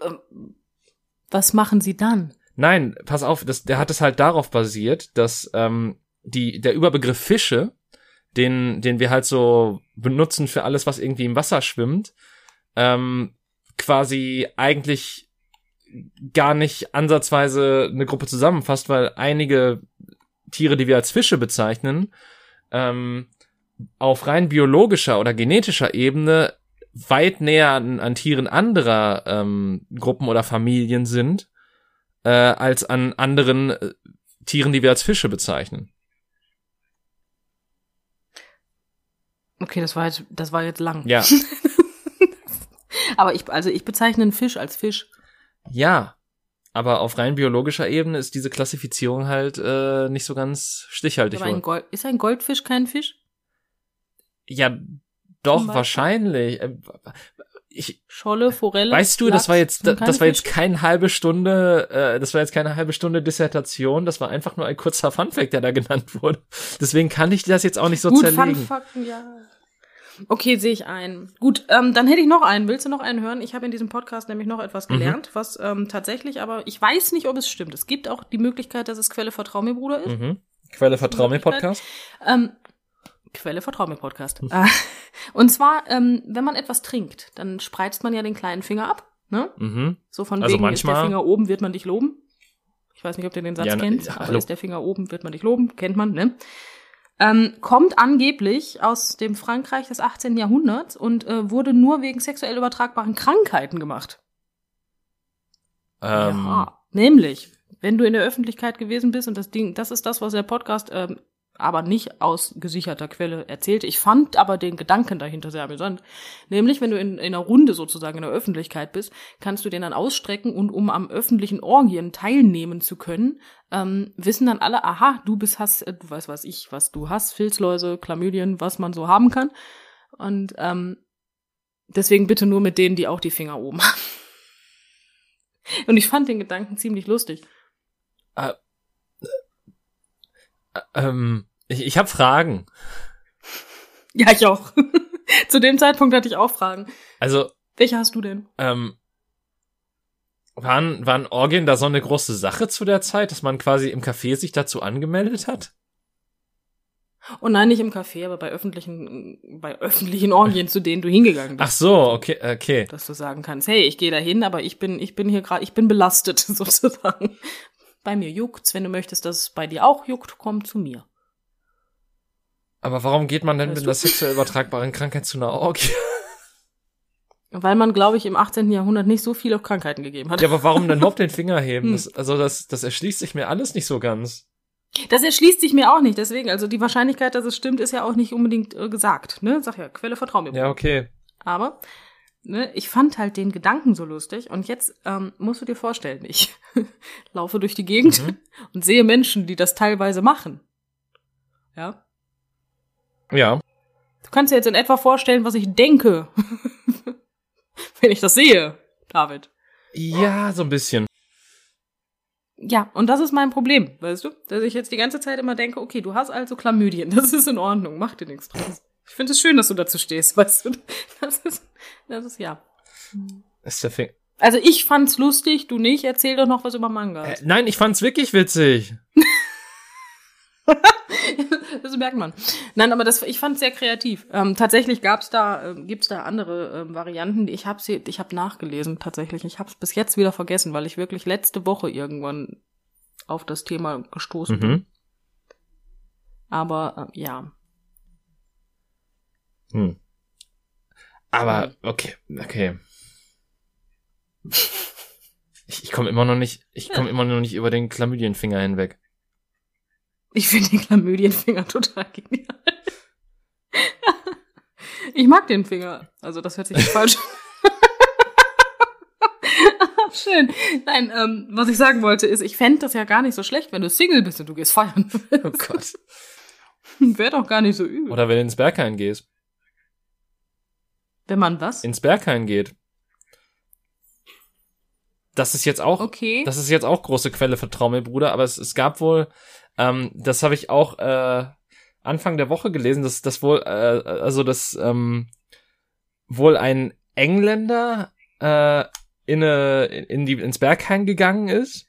Ähm, Was machen sie dann? Nein, pass auf, das, der hat es halt darauf basiert, dass ähm, die, der Überbegriff Fische, den, den wir halt so benutzen für alles, was irgendwie im Wasser schwimmt, ähm, quasi eigentlich gar nicht ansatzweise eine Gruppe zusammenfasst, weil einige Tiere, die wir als Fische bezeichnen, ähm, auf rein biologischer oder genetischer Ebene weit näher an, an Tieren anderer ähm, Gruppen oder Familien sind, äh, als an anderen äh, Tieren, die wir als Fische bezeichnen. Okay, das war jetzt, das war jetzt lang. Ja, Aber ich, also ich bezeichne einen Fisch als Fisch. ja. Aber auf rein biologischer Ebene ist diese Klassifizierung halt äh, nicht so ganz stichhaltig. Aber ein. Gold, ist ein Goldfisch kein Fisch? Ja, doch, wahrscheinlich. Ich, Scholle, Forelle. weißt du, Lachs, das war jetzt, keine das war jetzt keine halbe Stunde, äh, das war jetzt keine halbe Stunde Dissertation, das war einfach nur ein kurzer Funfact, der da genannt wurde. Deswegen kann ich das jetzt auch nicht so Gut, zerlegen. Fun-Fakten, ja. Okay, sehe ich ein. Gut, ähm, dann hätte ich noch einen. Willst du noch einen hören? Ich habe in diesem Podcast nämlich noch etwas Mhm. gelernt, was ähm, tatsächlich, aber ich weiß nicht, ob es stimmt. Es gibt auch die Möglichkeit, dass es Quelle Vertrau mir, Bruder ist. Mhm. Quelle Vertrau mir. Podcast. Ähm, Quelle Vertrau mir. Podcast. Äh, Und zwar, ähm, wenn man etwas trinkt, dann spreizt man ja den kleinen Finger ab. Ne? Mhm. So von Also wegen ist der manchmal- Finger oben, wird man dich loben. Ich weiß nicht, ob ihr den Satz Ja, kennt, ja, aber hallo. ist der Finger oben, wird man dich loben, kennt man, ne? Ähm, kommt angeblich aus dem Frankreich des 18. Jahrhunderts und äh, wurde nur wegen sexuell übertragbaren Krankheiten gemacht. Ähm, Ja, nämlich, wenn du in der Öffentlichkeit gewesen bist und das Ding, das ist das, was der Podcast ähm, aber nicht aus gesicherter Quelle erzählt. Ich fand aber den Gedanken dahinter sehr amüsant. Nämlich, wenn du in, in einer Runde sozusagen in der Öffentlichkeit bist, kannst du den dann ausstrecken und um am öffentlichen Orgien teilnehmen zu können, ähm, wissen dann alle, aha, du bist hast, äh, du weißt was ich, was du hast, Filzläuse, Chlamydien, was man so haben kann. Und ähm, deswegen bitte nur mit denen, die auch die Finger oben haben. Und ich fand den Gedanken ziemlich lustig. Äh, äh, ähm, ich, ich habe Fragen. Ja, ich auch. Zu dem Zeitpunkt hatte ich auch Fragen. Also, Welche hast du denn? ähm, waren, waren Orgien da so eine große Sache zu der Zeit, dass man quasi im Café sich dazu angemeldet hat? Oh nein, nicht im Café, aber bei öffentlichen, bei öffentlichen Orgien, zu denen du hingegangen bist. Ach so, okay, okay. Dass du sagen kannst, hey, ich gehe da hin, aber ich bin, ich bin hier gerade, ich bin belastet sozusagen. Bei mir juckt's, wenn du möchtest, dass es bei dir auch juckt, komm zu mir. Aber warum geht man denn Weißt mit du? einer sexuell übertragbaren Krankheit zu einer Orgie? Weil man, glaube ich, im 18. Jahrhundert nicht so viele Krankheiten gegeben hat. Ja, aber warum denn überhaupt den Finger heben? Hm. Das, also das, das erschließt sich mir alles nicht so ganz. Das erschließt sich mir auch nicht, deswegen, also die Wahrscheinlichkeit, dass es stimmt, ist ja auch nicht unbedingt äh, gesagt, ne? Sag ja, Quelle vertrau mir. Ja, okay. Aber ne, ich fand halt den Gedanken so lustig und jetzt ähm, musst du dir vorstellen, ich laufe durch die Gegend Mhm. und sehe Menschen, die das teilweise machen. Ja. Ja. Du kannst dir jetzt in etwa vorstellen, was ich denke, wenn ich das sehe, David. Ja, so ein bisschen. Ja, und das ist mein Problem, weißt du? Dass ich jetzt die ganze Zeit immer denke, okay, du hast also Chlamydien, das ist in Ordnung, mach dir nichts draus. Ich finde es schön, dass du dazu stehst, weißt du? Das ist, das ist ja. Ist der Finger. Also ich fand's lustig, du nicht. Erzähl doch noch was über Manga. Äh, nein, ich fand's wirklich witzig. das merkt man. Nein, aber das, ich fand's sehr kreativ. Ähm, tatsächlich gab's da, ähm, gibt's da andere ähm, Varianten. Ich habe sie, ich habe nachgelesen tatsächlich. Ich habe es bis jetzt wieder vergessen, weil ich wirklich letzte Woche irgendwann auf das Thema gestoßen bin. Mhm. Aber äh, ja, Hm. Aber, okay, okay. Ich, ich komme immer noch nicht, ich komme immer noch nicht über den Chlamydienfinger hinweg. ich finde den Chlamydienfinger total genial. ich mag den Finger. Also das hört sich jetzt falsch. Schön. Nein, ähm, was ich sagen wollte ist, ich fände das ja gar nicht so schlecht, wenn du Single bist und du gehst feiern. Oh Gott. Wäre doch gar nicht so übel. Oder wenn du ins Berghain gehst. Wenn man was? Ins Berghain geht. Das ist jetzt auch, Okay. das ist jetzt auch große Quelle für Traumel, Bruder, aber es, es gab wohl, ähm, das habe ich auch äh, Anfang der Woche gelesen, dass das wohl, äh, also dass ähm, wohl ein Engländer äh, in, eine, in die, ins Berghain gegangen ist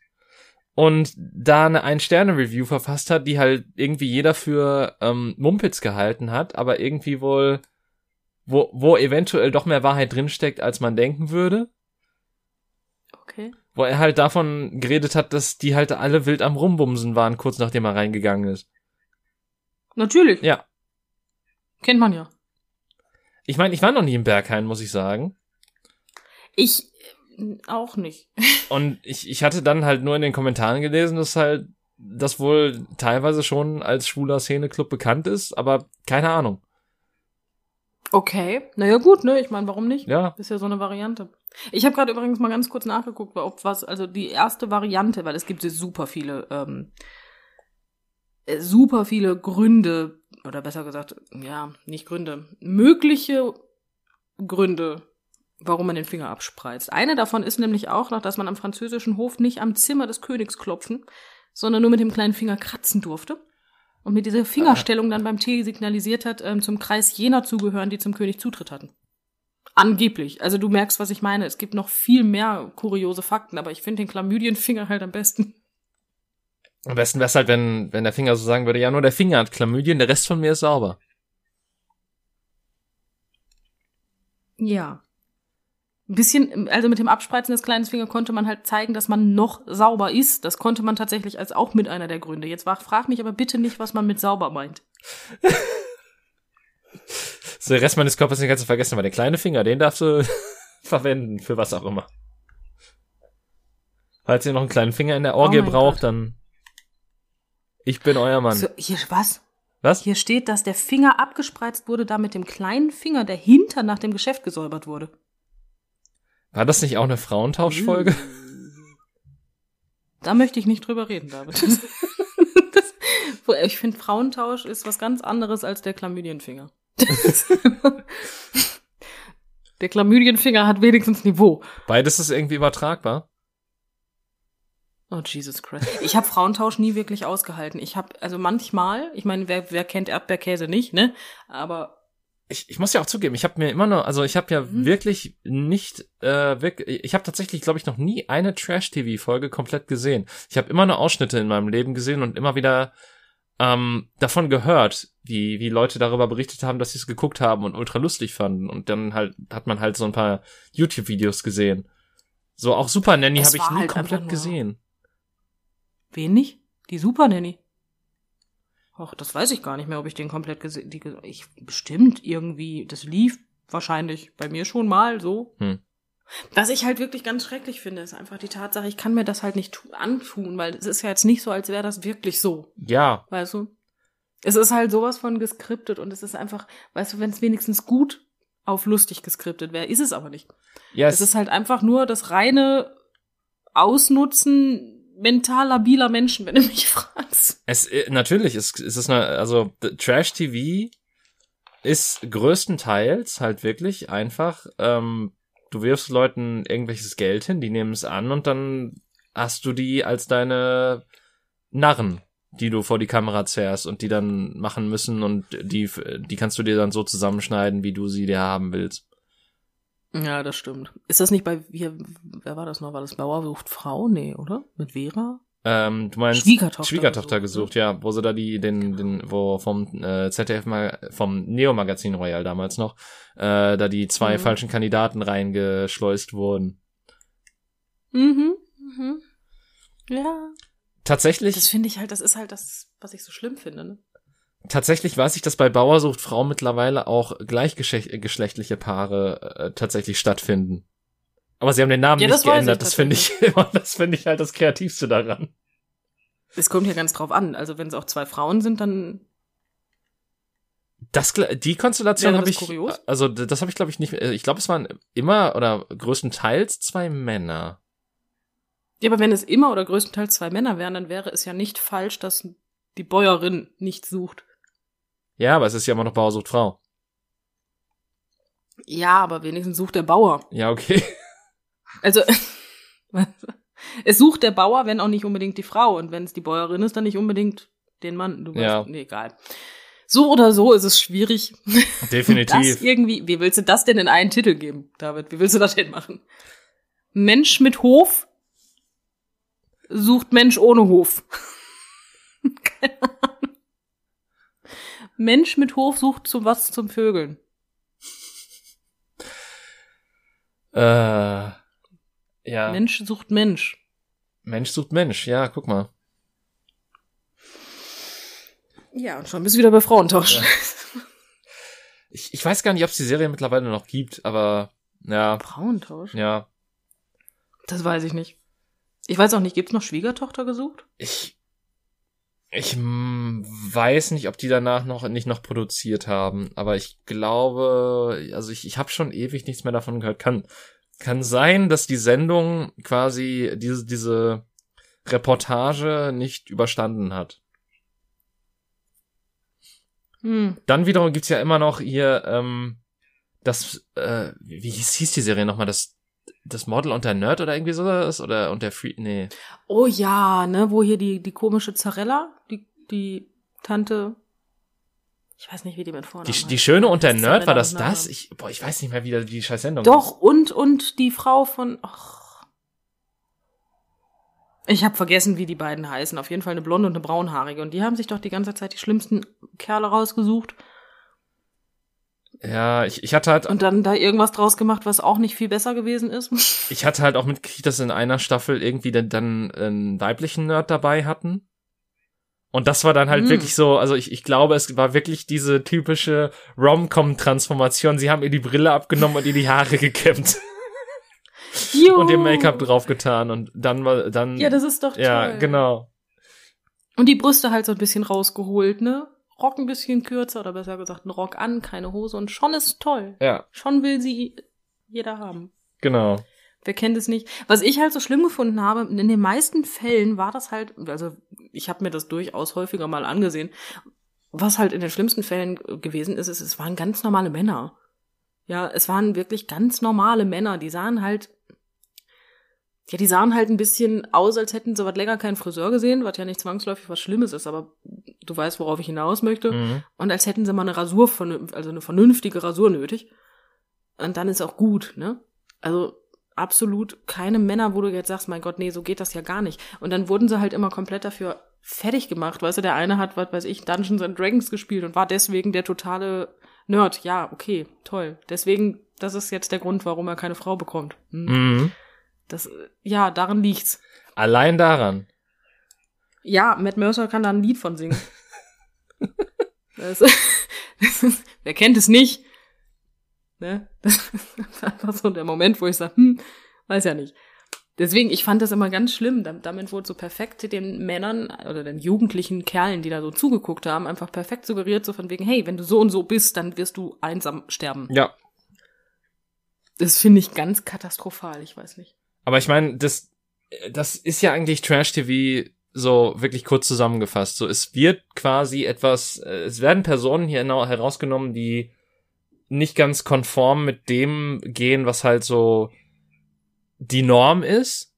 und da eine Ein-Sterne-Review verfasst hat, die halt irgendwie jeder für ähm, Mumpitz gehalten hat, aber irgendwie wohl, wo, wo eventuell doch mehr Wahrheit drinsteckt, als man denken würde okay. wo er halt davon geredet hat, dass die halt alle wild am Rumbumsen waren, kurz nachdem er reingegangen ist. Natürlich. Ja. Kennt man ja. Ich meine, ich war noch nie im Berghain, muss ich sagen. Ich äh, auch nicht. Und ich, ich hatte dann halt nur in den Kommentaren gelesen, dass halt das wohl teilweise schon als schwuler Szeneclub bekannt ist, aber keine Ahnung. Okay. Naja, gut, ne? Ich meine, warum nicht? Ja. Ist ja so eine Variante. Ich habe gerade übrigens mal ganz kurz nachgeguckt, ob was, also die erste Variante, weil es gibt super viele, ähm, äh, super viele Gründe, oder besser gesagt, ja, nicht Gründe, mögliche Gründe, warum man den Finger abspreizt. Eine davon ist nämlich auch noch, dass man am französischen Hof nicht am Zimmer des Königs klopfen, sondern nur mit dem kleinen Finger kratzen durfte. Und mit dieser Fingerstellung dann beim Tee signalisiert hat, ähm, zum Kreis jener zugehören, die zum König Zutritt hatten. Angeblich. Also du merkst, was ich meine. Es gibt noch viel mehr kuriose Fakten, aber ich finde den Chlamydienfinger halt am besten. Am besten wäre es halt, wenn, wenn der Finger so sagen würde, ja, nur der Finger hat Chlamydien, der Rest von mir ist sauber. Ja. Ein bisschen, also mit dem Abspreizen des kleinen Finger konnte man halt zeigen, dass man noch sauber ist. Das konnte man tatsächlich als auch mit einer der Gründe. Jetzt war, frag mich aber bitte nicht, was man mit sauber meint. So, der Rest meines Körpers den kannst du vergessen, aber der kleine Finger, den darfst du verwenden, für was auch immer. Falls ihr noch einen kleinen Finger in der Orgie Oh braucht, Gott. dann ich bin euer Mann. So, hier, was? Was? Hier steht, dass der Finger abgespreizt wurde, da mit dem kleinen Finger der Hintern nach dem Geschäft gesäubert wurde. War das nicht auch eine Frauentauschfolge? Da möchte ich nicht drüber reden, David. Das, ich finde, Frauentausch ist was ganz anderes als der Chlamydienfinger. der Chlamydienfinger hat wenigstens Niveau. Beides ist irgendwie übertragbar. Oh, Jesus Christ. Ich habe Frauentausch nie wirklich ausgehalten. Ich habe, also manchmal, ich meine, wer, wer kennt Erdbeerkäse nicht, ne? Aber ich, ich muss ja auch zugeben, ich habe mir immer noch, also ich habe ja Mhm. wirklich nicht, äh, wirklich, ich habe tatsächlich, glaube ich, noch nie eine Trash-TV-Folge komplett gesehen. Ich habe immer nur Ausschnitte in meinem Leben gesehen und immer wieder ähm, davon gehört, wie, wie Leute darüber berichtet haben, dass sie es geguckt haben und ultra lustig fanden. Und dann halt hat man halt so ein paar YouTube-Videos gesehen. So auch Super Nanny habe ich nie halt komplett nur- gesehen. wen nicht? Die Super Nanny. Och, das weiß ich gar nicht mehr, ob ich den komplett gesehen, ge- ich, bestimmt irgendwie, das lief wahrscheinlich bei mir schon mal so. Hm. Was ich halt wirklich ganz schrecklich finde, ist einfach die Tatsache, ich kann mir das halt nicht tu- antun, weil es ist ja jetzt nicht so, als wäre das wirklich so. Ja, Weißt du? Es ist halt sowas von geskriptet und es ist einfach, weißt du, wenn es wenigstens gut auf lustig geskriptet wäre, ist es aber nicht. ja, Es ist halt einfach nur das reine Ausnutzen mental labiler Menschen, wenn du mich fragst. Es äh, natürlich es, es ist eine also Trash TV ist größtenteils halt wirklich einfach ähm, du wirfst Leuten irgendwelches Geld hin, die nehmen es an und dann hast du die als deine Narren, die du vor die Kamera zerrst und die dann machen müssen und die die kannst du dir dann so zusammenschneiden, wie du sie dir haben willst. Ja, das stimmt. Ist das nicht bei, hier, wer war das noch? War das Bauer sucht Frau? Nee, oder? Mit Vera? Ähm, du meinst Schwiegertochter Schwiegertochter gesucht, gesucht, ja, wo sie da die den den wo vom äh, ZDF mal vom Neo Magazin Royal damals noch äh, da die zwei Mhm. falschen Kandidaten reingeschleust wurden. Mhm, mhm. Ja. Tatsächlich Das finde ich halt, das ist halt das, was ich so schlimm finde, ne? Tatsächlich weiß ich, dass bei Bauer sucht Frau mittlerweile auch gleichgeschlechtliche Paare äh, tatsächlich stattfinden. Aber sie haben den Namen Ja, nicht das geändert. Das finde ich immer, das finde ich halt das Kreativste daran. Es kommt ja ganz drauf an. Also wenn es auch zwei Frauen sind, dann Das, die Konstellation habe ich, kurios? also das habe ich glaube ich nicht. äh, Ich glaube, es waren immer oder größtenteils zwei Männer. Ja, aber wenn es immer oder größtenteils zwei Männer wären, dann wäre es ja nicht falsch, dass die Bäuerin nicht sucht. Ja, aber es ist ja immer noch Bauer sucht Frau. Ja, aber wenigstens sucht der Bauer. Ja, okay. Also, es sucht der Bauer, wenn auch nicht unbedingt die Frau. Und wenn es die Bäuerin ist, dann nicht unbedingt den Mann. Du Ja. weißt, nee, egal. So oder so ist es schwierig, das Definitiv. irgendwie, wie willst du das denn in einen Titel geben, David? Wie willst du das denn machen? Mensch mit Hof sucht Mensch ohne Hof. Keine Ahnung. Mensch mit Hof sucht zum was zum Vögeln. Äh, ja. Mensch sucht Mensch. Mensch sucht Mensch. Ja, guck mal. Ja, und schon bist du wieder bei Frauentausch. Ja. Ich, ich weiß gar nicht, ob es die Serie mittlerweile noch gibt, aber ja, Frauentausch? ja. Das weiß ich nicht. Ich weiß auch nicht, gibt's noch Schwiegertochter gesucht? Ich ich weiß nicht, ob die danach noch nicht noch produziert haben, aber ich glaube, also ich, ich habe schon ewig nichts mehr davon gehört. Kann kann sein, dass die Sendung quasi diese diese Reportage nicht überstanden hat. Hm. Dann wiederum gibt's ja immer noch hier ähm, das äh, wie hieß, hieß die Serie nochmal das das Model und der Nerd oder irgendwie sowas oder und der Free nee Oh ja, ne, wo hier die, die komische Zarella, die, die Tante, ich weiß nicht, wie die mit Vornamen die, die. Schöne und der Nerd war das das ich boah ich weiß nicht mehr wie die- die scheiß Sendung Doch, und, und die Frau von, ach. Ich habe vergessen, wie die beiden heißen. Auf jeden Fall eine blonde und eine braunhaarige. Und die haben sich doch die ganze Zeit die schlimmsten Kerle rausgesucht Ja, ich, ich hatte halt, und dann da irgendwas draus gemacht, was auch nicht viel besser gewesen ist. ich hatte halt auch mitgekriegt, dass in einer Staffel irgendwie dann, dann einen weiblichen Nerd dabei hatten. Und das war dann halt Hm. wirklich so, also ich, ich glaube, es war wirklich diese typische Rom-Com-Transformation. Sie haben ihr die Brille abgenommen und ihr die Haare gekämmt und ihr Make-up draufgetan und dann war, dann, Ja, das ist doch ja, toll. genau. Und die Brüste halt so ein bisschen rausgeholt, ne? Rock ein bisschen kürzer oder besser gesagt einen Rock an, keine Hose und schon ist toll. Ja, Schon will sie jeder haben. genau. Wer kennt es nicht? Was ich halt so schlimm gefunden habe, in den meisten Fällen war das halt, also ich habe mir das durchaus häufiger mal angesehen, was halt in den schlimmsten Fällen gewesen ist, ist, es waren ganz normale Männer. Ja, es waren wirklich ganz normale Männer, die sahen halt, ja, die sahen halt ein bisschen aus, als hätten sie was länger keinen Friseur gesehen, was ja nicht zwangsläufig was Schlimmes ist, aber du weißt, worauf ich hinaus möchte. Mhm. Und als hätten sie mal eine Rasur, also eine vernünftige Rasur nötig. Und dann ist auch gut, ne? Also absolut keine Männer, wo du jetzt sagst, mein Gott, nee, so geht das ja gar nicht. Und dann wurden sie halt immer komplett dafür fertig gemacht. Weißt du, der eine hat, was weiß ich, Dungeons and Dragons gespielt und war deswegen der totale Nerd. Ja, okay, toll. Deswegen, das ist jetzt der Grund, warum er keine Frau bekommt. Hm. Mhm. Das, äh, ja, daran liegt's. Allein daran. Ja, Matt Mercer kann da ein Lied von singen. das, das ist, wer kennt es nicht? Ne? Das ist einfach so der Moment, wo ich sage, hm, weiß ja nicht. Deswegen, ich fand das immer ganz schlimm. Dam- Damit wurde so perfekt den Männern oder den jugendlichen Kerlen, die da so zugeguckt haben, einfach perfekt suggeriert, so von wegen, hey, wenn du so und so bist, dann wirst du einsam sterben. Ja. Das finde ich ganz katastrophal, ich weiß nicht. Aber ich meine, das, das ist ja eigentlich Trash-TV so wirklich kurz zusammengefasst. So, es wird quasi etwas, äh, es werden Personen hier herausgenommen, die nicht ganz konform mit dem gehen, was halt so die Norm ist.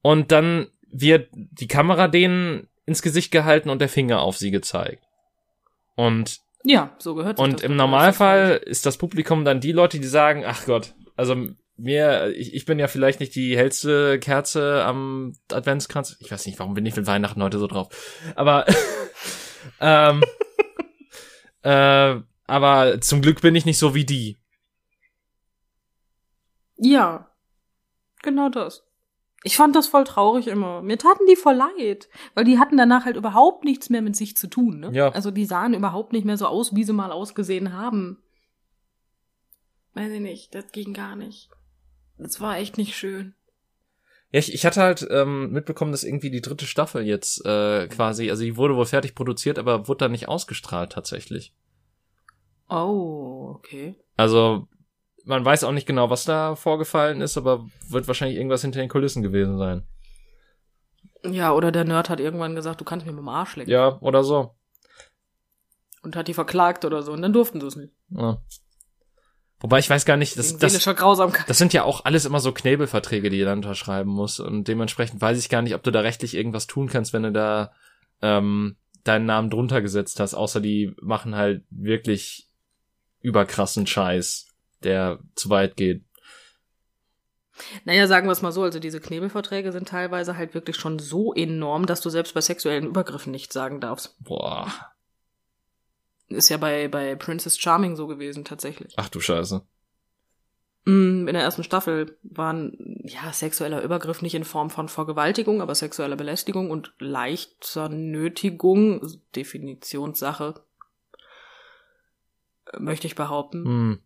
Und dann wird die Kamera denen ins Gesicht gehalten und der Finger auf sie gezeigt. Und Ja, so gehört und im. Normalfall ist das Publikum dann die Leute, die sagen, ach Gott, also mir, ich, ich bin ja vielleicht nicht die hellste Kerze am Adventskranz. Ich weiß nicht, warum bin ich mit Weihnachten heute so drauf. Aber, ähm, äh, aber zum Glück bin ich nicht so wie die. Ja, genau das. Ich fand das voll traurig immer. Mir taten die voll leid, weil die hatten danach halt überhaupt nichts mehr mit sich zu tun. Ne? Ja. Also die sahen überhaupt nicht mehr so aus, wie sie mal ausgesehen haben. Weiß ich nicht, das ging gar nicht. Das war echt nicht schön. Ja, ich, ich hatte halt ähm, mitbekommen, dass irgendwie die dritte Staffel jetzt äh, quasi, also die wurde wohl fertig produziert, aber wurde dann nicht ausgestrahlt tatsächlich. Oh, okay. Also man weiß auch nicht genau, was da vorgefallen ist, aber wird wahrscheinlich irgendwas hinter den Kulissen gewesen sein. Ja, oder der Nerd hat irgendwann gesagt, du kannst mir mit dem Arsch lecken. Ja, oder so. Und hat die verklagt oder so. Und dann durften sie es nicht. Ja. Wobei ich weiß gar nicht, das, das, das sind ja auch alles immer so Knebelverträge, die ihr dann unterschreiben muss. Und dementsprechend weiß ich gar nicht, ob du da rechtlich irgendwas tun kannst, wenn du da ähm, deinen Namen drunter gesetzt hast, außer die machen halt wirklich überkrassen Scheiß, der zu weit geht. Naja, sagen wir es mal so, also diese Knebelverträge sind teilweise halt wirklich schon so enorm, dass du selbst bei sexuellen Übergriffen nichts sagen darfst. Boah. Ist ja bei, bei Princess Charming so gewesen, tatsächlich. Ach du Scheiße. Mm, In der ersten Staffel waren, ja, sexueller Übergriff nicht in Form von Vergewaltigung, aber sexuelle Belästigung und leichter Nötigung, Definitionssache, möchte ich behaupten. Hm.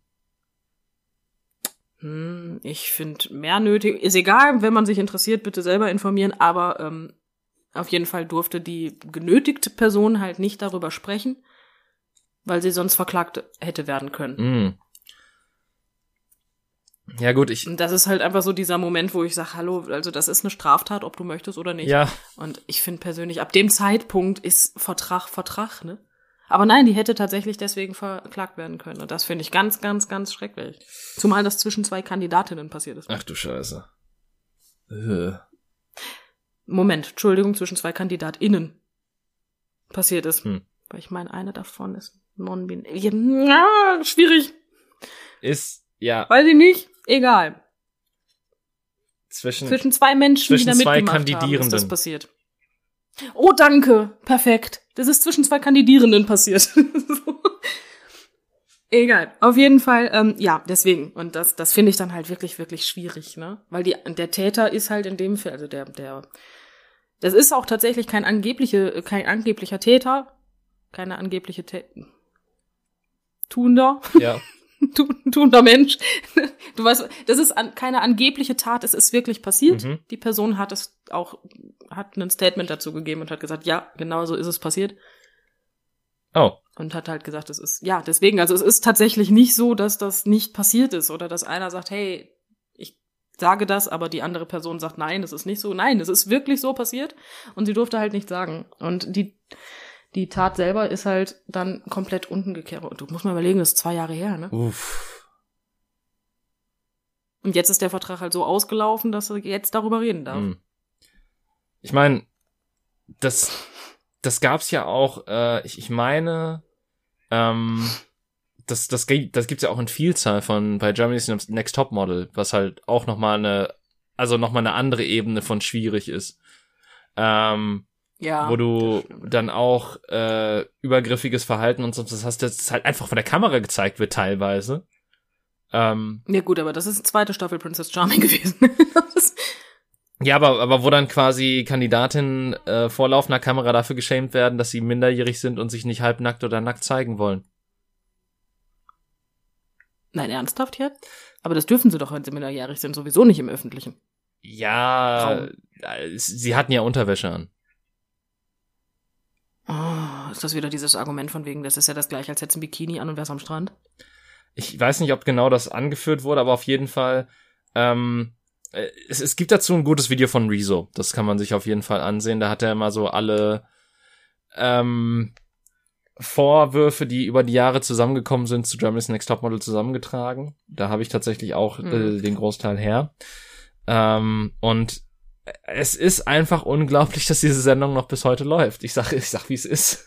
Hm, ich finde mehr nötig. Ist egal, wenn man sich interessiert, bitte selber informieren, aber ähm, auf jeden Fall durfte die genötigte Person halt nicht darüber sprechen, weil sie sonst verklagt hätte werden können. Hm. Ja gut, ich. Und das ist halt einfach so dieser Moment, wo ich sage, hallo, also das ist eine Straftat, ob du möchtest oder nicht. Ja, Und ich finde persönlich, ab dem Zeitpunkt ist Vertrag Vertrag, ne? Aber nein, die hätte tatsächlich deswegen verklagt werden können. Und das finde ich ganz, ganz, ganz schrecklich. Zumal das zwischen zwei Kandidatinnen passiert ist. ach du Scheiße. Äh. Moment, Entschuldigung, zwischen zwei KandidatInnen passiert ist. Hm. Weil ich meine, eine davon ist non-binär. Ja, schwierig. Ist ja Weiß ich nicht. Egal. zwischen. Zwischen zwei Menschen, Zwischen die da zwei mitgemacht haben, ist Kandidierenden. das passiert. Oh, danke. Perfekt. Das ist zwischen zwei Kandidierenden passiert. So. Egal. Auf jeden Fall, ähm, ja, deswegen. Und das, das finde ich dann halt wirklich, wirklich schwierig, ne? Weil die, der Täter ist halt in dem Fall, also der, der, das ist auch tatsächlich kein angebliche, kein angeblicher Täter, keine angebliche Tä Tuender, ja. tu- tuender Mensch. Du weißt, das ist an, keine angebliche Tat, es ist wirklich passiert. Mhm. Die Person hat es auch, hat ein Statement dazu gegeben und hat gesagt, ja, genau so ist es passiert. Oh. Und hat halt gesagt, es ist, ja, deswegen, also es ist tatsächlich nicht so, dass das nicht passiert ist oder dass einer sagt, hey, ich sage das, aber die andere Person sagt, nein, das ist nicht so. Nein, es ist wirklich so passiert und sie durfte halt nichts sagen. Und die, die Tat selber ist halt dann komplett unten gekehrt. Und du musst mal überlegen, das ist zwei Jahre her, ne? Uff. Und jetzt ist der Vertrag halt so ausgelaufen, dass er jetzt darüber reden darf. Hm. Ich meine, das, das gab's ja auch, äh, ich, ich meine, ähm, das, das, gibt- das gibt's ja auch in Vielzahl von bei Germany's Next Top Model, was halt auch nochmal eine, also nochmal eine andere Ebene von schwierig ist. Ähm, Ja. wo du dann auch äh, übergriffiges Verhalten und so, das hast, das halt einfach von der Kamera gezeigt wird teilweise. Ähm, Ja gut, aber das ist zweite Staffel Princess Charming gewesen. Ja, aber, aber wo dann quasi Kandidatinnen äh, vor laufender Kamera dafür geschämt werden, dass sie minderjährig sind und sich nicht halbnackt oder nackt zeigen wollen. Nein, ernsthaft jetzt? Aber das dürfen sie doch, wenn sie minderjährig sind, sowieso nicht im Öffentlichen. Ja, Raum. äh, sie hatten ja Unterwäsche an. Oh, ist das wieder dieses Argument von wegen, das ist ja das gleiche, als hättest ein Bikini an und wärst am Strand? Ich weiß nicht, ob genau das angeführt wurde, aber auf jeden Fall, ähm, äh, es, es gibt dazu ein gutes Video von Rezo. Das kann man sich auf jeden Fall ansehen. Da hat er immer so alle ähm, Vorwürfe, die über die Jahre zusammengekommen sind, zu Germany's Next Topmodel zusammengetragen. Da habe ich tatsächlich auch äh, Mhm. den Großteil her. Ähm, und es ist einfach unglaublich, dass diese Sendung noch bis heute läuft. Ich sag, ich sag, wie es ist.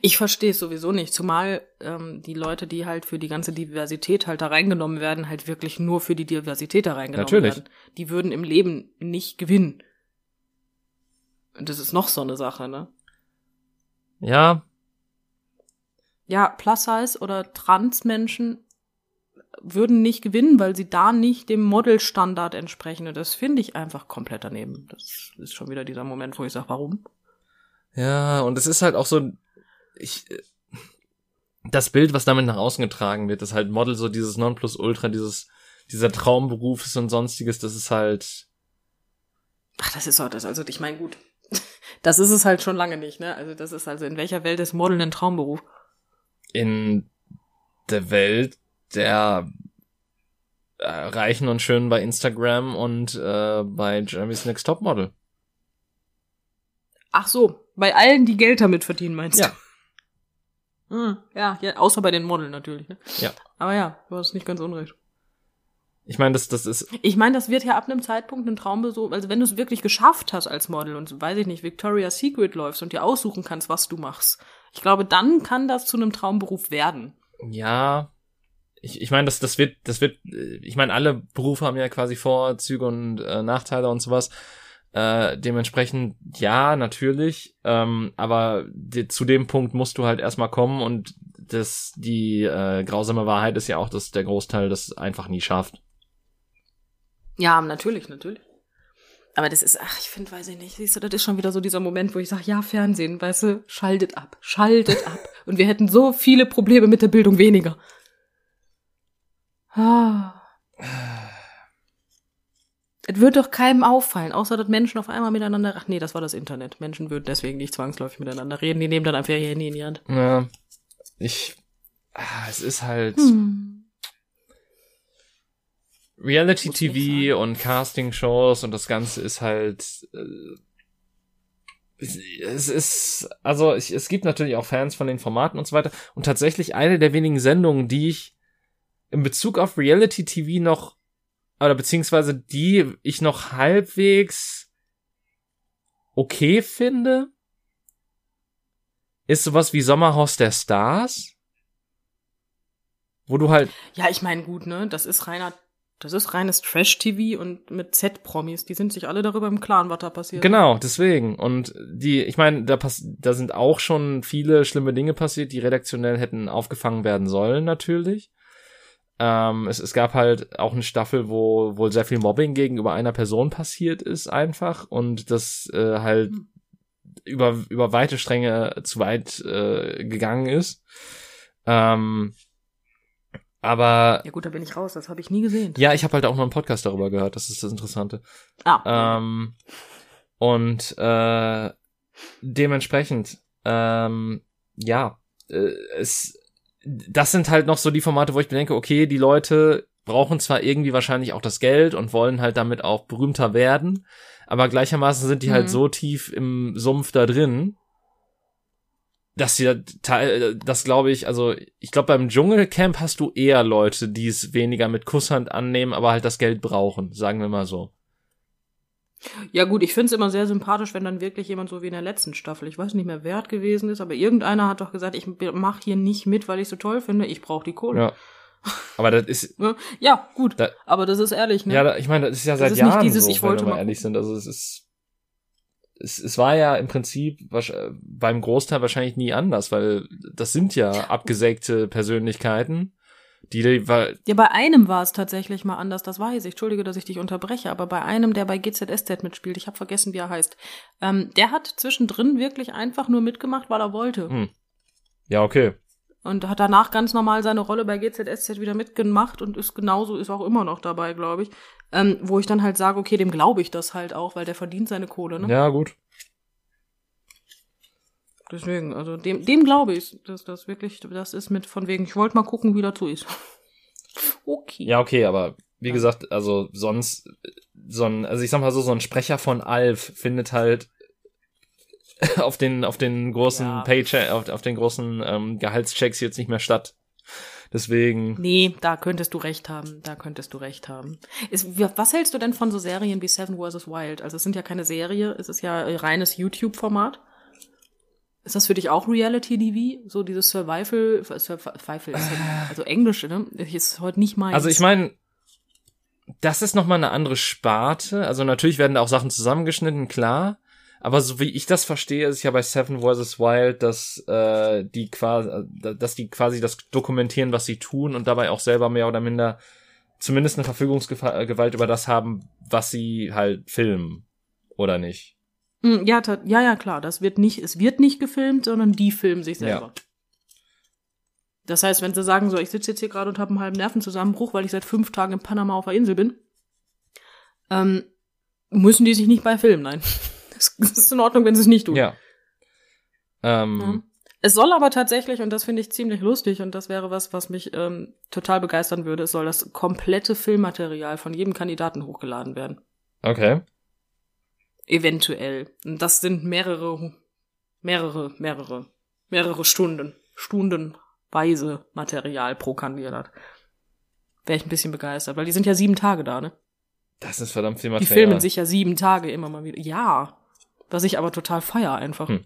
Ich verstehe es sowieso nicht, zumal ähm, die Leute, die halt für die ganze Diversität halt da reingenommen werden, halt wirklich nur für die Diversität da reingenommen Natürlich. werden. Die würden im Leben nicht gewinnen. Und das ist noch so eine Sache, ne? Ja, Ja, Plus-Size oder Trans-Menschen würden nicht gewinnen, weil sie da nicht dem Modelstandard entsprechen. Und das finde ich einfach komplett daneben. Das ist schon wieder dieser Moment, wo ich sage, warum? Ja, und es ist halt auch so, ich, das Bild, was damit nach außen getragen wird, ist halt Model so dieses Nonplusultra, dieses, dieser Traumberuf ist und sonstiges, das ist halt, Ach, das ist auch das. Also ich meine, gut. Das ist es halt schon lange nicht, ne? Also das ist also in welcher Welt ist Modeln ein Traumberuf? in der Welt der äh, Reichen und Schönen bei Instagram und äh, bei Jeremy's Next Topmodel. Ach so, bei allen, die Geld damit verdienen, meinst Ja. du? Hm, ja, ja, außer bei den Modeln natürlich, ne? Ja. Aber ja, du hast nicht ganz unrecht. Ich meine, das, das ist, Ich meine, das wird ja ab einem Zeitpunkt ein Traumbesuch, also wenn du es wirklich geschafft hast als Model und weiß ich nicht, Victoria's Secret läufst und dir aussuchen kannst, was du machst. Ich glaube, dann kann das zu einem Traumberuf werden. ja, ich, ich meine, das, das wird, das wird, äh, ich meine, alle Berufe haben ja quasi Vorzüge und äh, Nachteile und sowas. Äh, dementsprechend, ja, natürlich, ähm, aber die, zu dem Punkt musst du halt erstmal kommen und das, die äh, grausame Wahrheit ist ja auch, dass der Großteil das einfach nie schafft. Ja, natürlich, natürlich. Aber das ist, ach, ich finde, weiß ich nicht, siehst du, das ist schon wieder so dieser Moment, wo ich sage, ja, Fernsehen, weißt du, schaltet ab, schaltet ab. Und wir hätten so viele Probleme mit der Bildung weniger. Ah. Es wird doch keinem auffallen, außer dass Menschen auf einmal miteinander, ach nee, das war das Internet. Menschen würden deswegen nicht zwangsläufig miteinander reden, die nehmen dann einfach ihr Handy in die Hand. Ja, ich, ah, es ist halt Hm. Reality TV und Casting-Shows und das Ganze ist halt, äh, es, es ist, also ich, es gibt natürlich auch Fans von den Formaten und so weiter und tatsächlich eine der wenigen Sendungen, die ich in Bezug auf Reality TV noch, oder beziehungsweise die ich noch halbwegs okay finde, ist sowas wie Sommerhaus der Stars, wo du halt Ja, ich meine, gut, ne, das ist reiner, das ist reines Trash-TV und mit Z-Promis, die sind sich alle darüber im Klaren, was da passiert. Genau, deswegen. Und die, ich meine, da, pass da sind auch schon viele schlimme Dinge passiert, die redaktionell hätten aufgefangen werden sollen, natürlich. Ähm, es, es gab halt auch eine Staffel, wo wohl sehr viel Mobbing gegenüber einer Person passiert ist, einfach. Und das äh, halt Hm. über, über weite Stränge zu weit äh, gegangen ist. Ähm, aber Ja gut, da bin ich raus, das habe ich nie gesehen. ja, ich habe halt auch noch einen Podcast darüber gehört, das ist das Interessante. Ah, Ähm, und äh, dementsprechend, ähm, ja, äh, es, das sind halt noch so die Formate, wo ich bedenke, okay, die Leute brauchen zwar irgendwie wahrscheinlich auch das Geld und wollen halt damit auch berühmter werden, aber gleichermaßen sind die halt Mhm. so tief im Sumpf da drin, dass sie teil, das glaube ich, also ich glaube beim Dschungelcamp hast du eher Leute, die es weniger mit Kusshand annehmen, aber halt das Geld brauchen, sagen wir mal so. Ja gut, ich find's immer sehr sympathisch, wenn dann wirklich jemand so wie in der letzten Staffel, ich weiß nicht mehr, wer es gewesen ist, aber irgendeiner hat doch gesagt, ich mach hier nicht mit, weil ich so toll finde, ich brauche die Kohle. Ja. Aber das ist, Ja, ja gut, Da- aber das ist ehrlich, ne? ja, da- ich meine, das ist ja Das seit ist Jahren dieses, so, ich wenn wollte wir mal ehrlich sind. Also es ist, es, es war ja im Prinzip äh, beim Großteil wahrscheinlich nie anders, weil das sind ja abgesägte Persönlichkeiten, die, weil, Ja, bei einem war es tatsächlich mal anders, das weiß ich. Entschuldige, dass ich dich unterbreche, aber bei einem, der bei GZSZ mitspielt, ich habe vergessen, wie er heißt, ähm, der hat zwischendrin wirklich einfach nur mitgemacht, weil er wollte. Hm. ja, okay. Und hat danach ganz normal seine Rolle bei GZSZ wieder mitgemacht und ist genauso, ist auch immer noch dabei, glaube ich. Ähm, wo ich dann halt sage, okay, dem glaube ich das halt auch, weil der verdient seine Kohle, ne? Ja, gut. Deswegen, also dem, dem glaube ich, dass das wirklich, das ist mit von wegen, ich wollte mal gucken, wie so ist. Okay. Ja, okay, aber wie Ja. gesagt, also sonst, so ein, also ich sag mal so, so ein Sprecher von Alf findet halt auf den, auf den großen Ja. Paycheck, auf, auf den großen ähm, Gehaltschecks jetzt nicht mehr statt. Deswegen. Nee, da könntest du recht haben, da könntest du recht haben. Ist, was hältst du denn von so Serien wie Seven vs. Wild? Also es sind ja keine Serie, es ist ja reines YouTube-Format. Ist das für dich auch Reality-TV? So dieses Survival, Survival, ist ja- also Englische, ne? Ist heute nicht meins. Also ich meine, das ist noch mal eine andere Sparte. Also natürlich werden da auch Sachen zusammengeschnitten, klar. Aber so wie ich das verstehe, ist ja bei Seven vs. Wild, dass äh, die quasi, dass die quasi das dokumentieren, was sie tun und dabei auch selber mehr oder minder zumindest eine Verfügungsgewalt über das haben, was sie halt filmen oder nicht. Mm, Ja, ja, ja, klar. Das wird nicht, es wird nicht gefilmt, sondern die filmen sich selber. Das heißt, wenn sie sagen, so, ich sitze jetzt hier gerade und habe einen halben Nervenzusammenbruch, weil ich seit fünf Tagen in Panama auf der Insel bin, ähm, müssen die sich nicht bei filmen, nein. Das das ist in Ordnung, wenn sie es nicht tun. Ja. Ähm, Ja. Es soll aber tatsächlich, und das finde ich ziemlich lustig, und das wäre was, was mich ähm, total begeistern würde, es soll das komplette Filmmaterial von jedem Kandidaten hochgeladen werden. Okay. Eventuell. Und das sind mehrere, mehrere, mehrere, mehrere Stunden. Stundenweise Material pro Kandidat. Wäre ich ein bisschen begeistert, weil die sind ja sieben Tage da, ne? Das ist verdammt viel Die Material. filmen sich ja sieben Tage immer mal wieder. Ja. Was ich aber total feier einfach. Hm.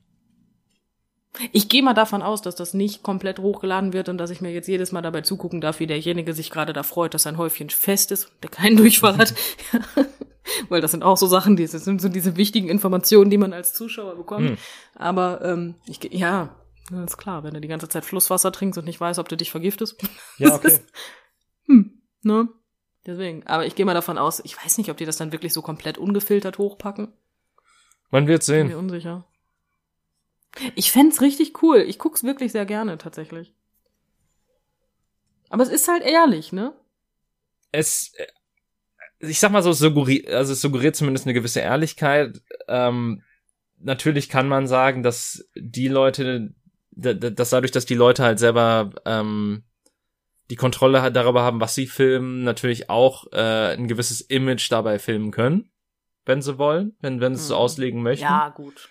Ich gehe mal davon aus, dass das nicht komplett hochgeladen wird und dass ich mir jetzt jedes Mal dabei zugucken darf, wie derjenige sich gerade da freut, dass sein Häufchen fest ist, der keinen Durchfall hat. Weil das sind auch so Sachen, die das sind so diese wichtigen Informationen, die man als Zuschauer bekommt. Hm. Aber ähm, ich ja, das ist klar, wenn du die ganze Zeit Flusswasser trinkst und nicht weißt, ob du dich vergiftest. Ja, okay. ist- Hm, ne? Deswegen. Aber ich gehe mal davon aus, ich weiß nicht, ob die das dann wirklich so komplett ungefiltert hochpacken. Man wird Bin mir sehen. unsicher. Ich fänd's richtig cool. Ich guck's wirklich sehr gerne, tatsächlich. Aber es ist halt ehrlich, ne? Es, äh, ich sag mal so, es suggeriert, also es suggeriert zumindest eine gewisse Ehrlichkeit. Ähm, natürlich kann man sagen, dass die Leute, da- da- dass dadurch, dass die Leute halt selber ähm, die Kontrolle darüber haben, was sie filmen, natürlich auch äh, ein gewisses Image dabei filmen können, wenn sie wollen, wenn wenn sie es so Mhm. auslegen möchten. Ja, gut.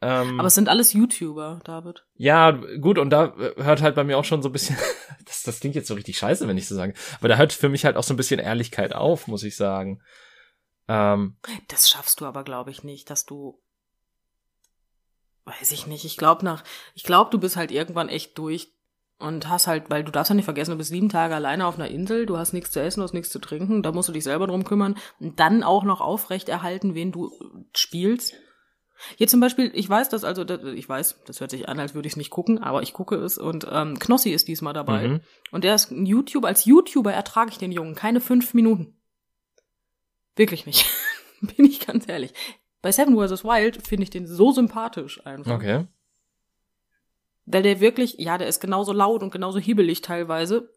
Ähm, Aber es sind alles YouTuber, David. Ja, gut, und da äh, hört halt bei mir auch schon so ein bisschen, das, das klingt jetzt so richtig scheiße, wenn ich so sage, aber da hört für mich halt auch so ein bisschen Ehrlichkeit auf, muss ich sagen. Ähm, Das schaffst du aber, glaube ich, nicht, dass du. Weiß ich nicht. Ich glaube nach. Ich glaube, du bist halt irgendwann echt durch und hast halt, weil du darfst ja nicht vergessen, du bist sieben Tage alleine auf einer Insel, du hast nichts zu essen, du hast nichts zu trinken, da musst du dich selber drum kümmern und dann auch noch aufrechterhalten, wen du spielst. Hier zum Beispiel, ich weiß das, also ich weiß, das hört sich an, als würde ich es nicht gucken, aber ich gucke es und ähm, Knossi ist diesmal dabei. mhm. Und der ist ein YouTuber. Als YouTuber ertrage ich den Jungen keine fünf Minuten. Wirklich nicht. Bin ich ganz ehrlich. Bei Seven vs. Wild finde ich den so sympathisch einfach. Okay. Weil der wirklich, ja, der ist genauso laut und genauso hibbelig teilweise.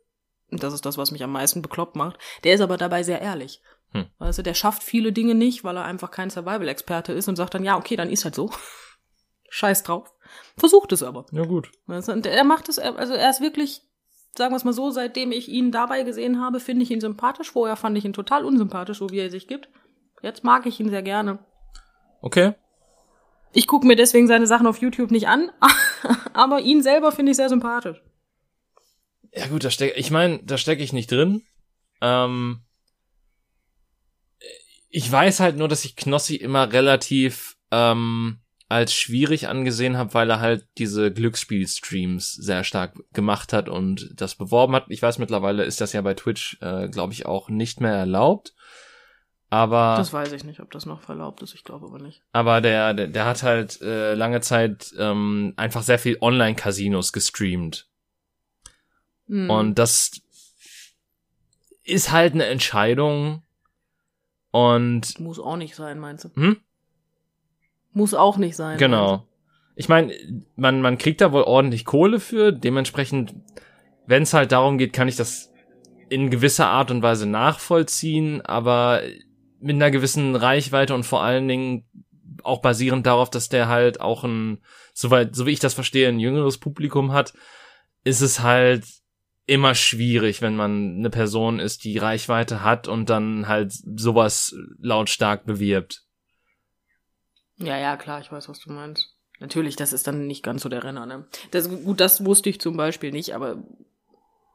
Das ist das, was mich am meisten bekloppt macht. Der ist aber dabei sehr ehrlich. Hm. Weißt du, der schafft viele Dinge nicht, weil er einfach kein Survival-Experte ist und sagt dann, ja, okay, dann ist halt so. Scheiß drauf. Versucht es aber. Ja, gut. Und er macht es, also er ist wirklich, sagen wir es mal so, seitdem ich ihn dabei gesehen habe, finde ich ihn sympathisch. Vorher fand ich ihn total unsympathisch, so wie er sich gibt. Jetzt mag ich ihn sehr gerne. Okay. Ich gucke mir deswegen seine Sachen auf YouTube nicht an, aber ihn selber finde ich sehr sympathisch. Ja gut, da steck, ich meine, da stecke ich nicht drin. Ähm, ich weiß halt nur, dass ich Knossi immer relativ ähm, als schwierig angesehen habe, weil er halt diese Glücksspiel-Streams sehr stark gemacht hat und das beworben hat. Ich weiß mittlerweile ist das ja bei Twitch, äh, glaube ich, auch nicht mehr erlaubt. Aber Das weiß ich nicht, ob das noch erlaubt ist. Ich glaube aber nicht. aber der, der, der hat halt äh, lange Zeit ähm, einfach sehr viel Online-Casinos gestreamt. Hm. Und das ist halt eine Entscheidung. Und muss auch nicht sein, meinst du? hm? Muss auch nicht sein. genau. Ich meine, man, man kriegt da wohl ordentlich Kohle für. Dementsprechend, wenn es halt darum geht, kann ich das in gewisser Art und Weise nachvollziehen, aber mit einer gewissen Reichweite und vor allen Dingen auch basierend darauf, dass der halt auch ein, soweit, so wie ich das verstehe, ein jüngeres Publikum hat, ist es halt immer schwierig, wenn man eine Person ist, die Reichweite hat und dann halt sowas lautstark bewirbt. Ja, ja, klar, ich weiß, was du meinst. Natürlich, das ist dann nicht ganz so der Renner, ne? Das, gut, das wusste ich zum Beispiel nicht, aber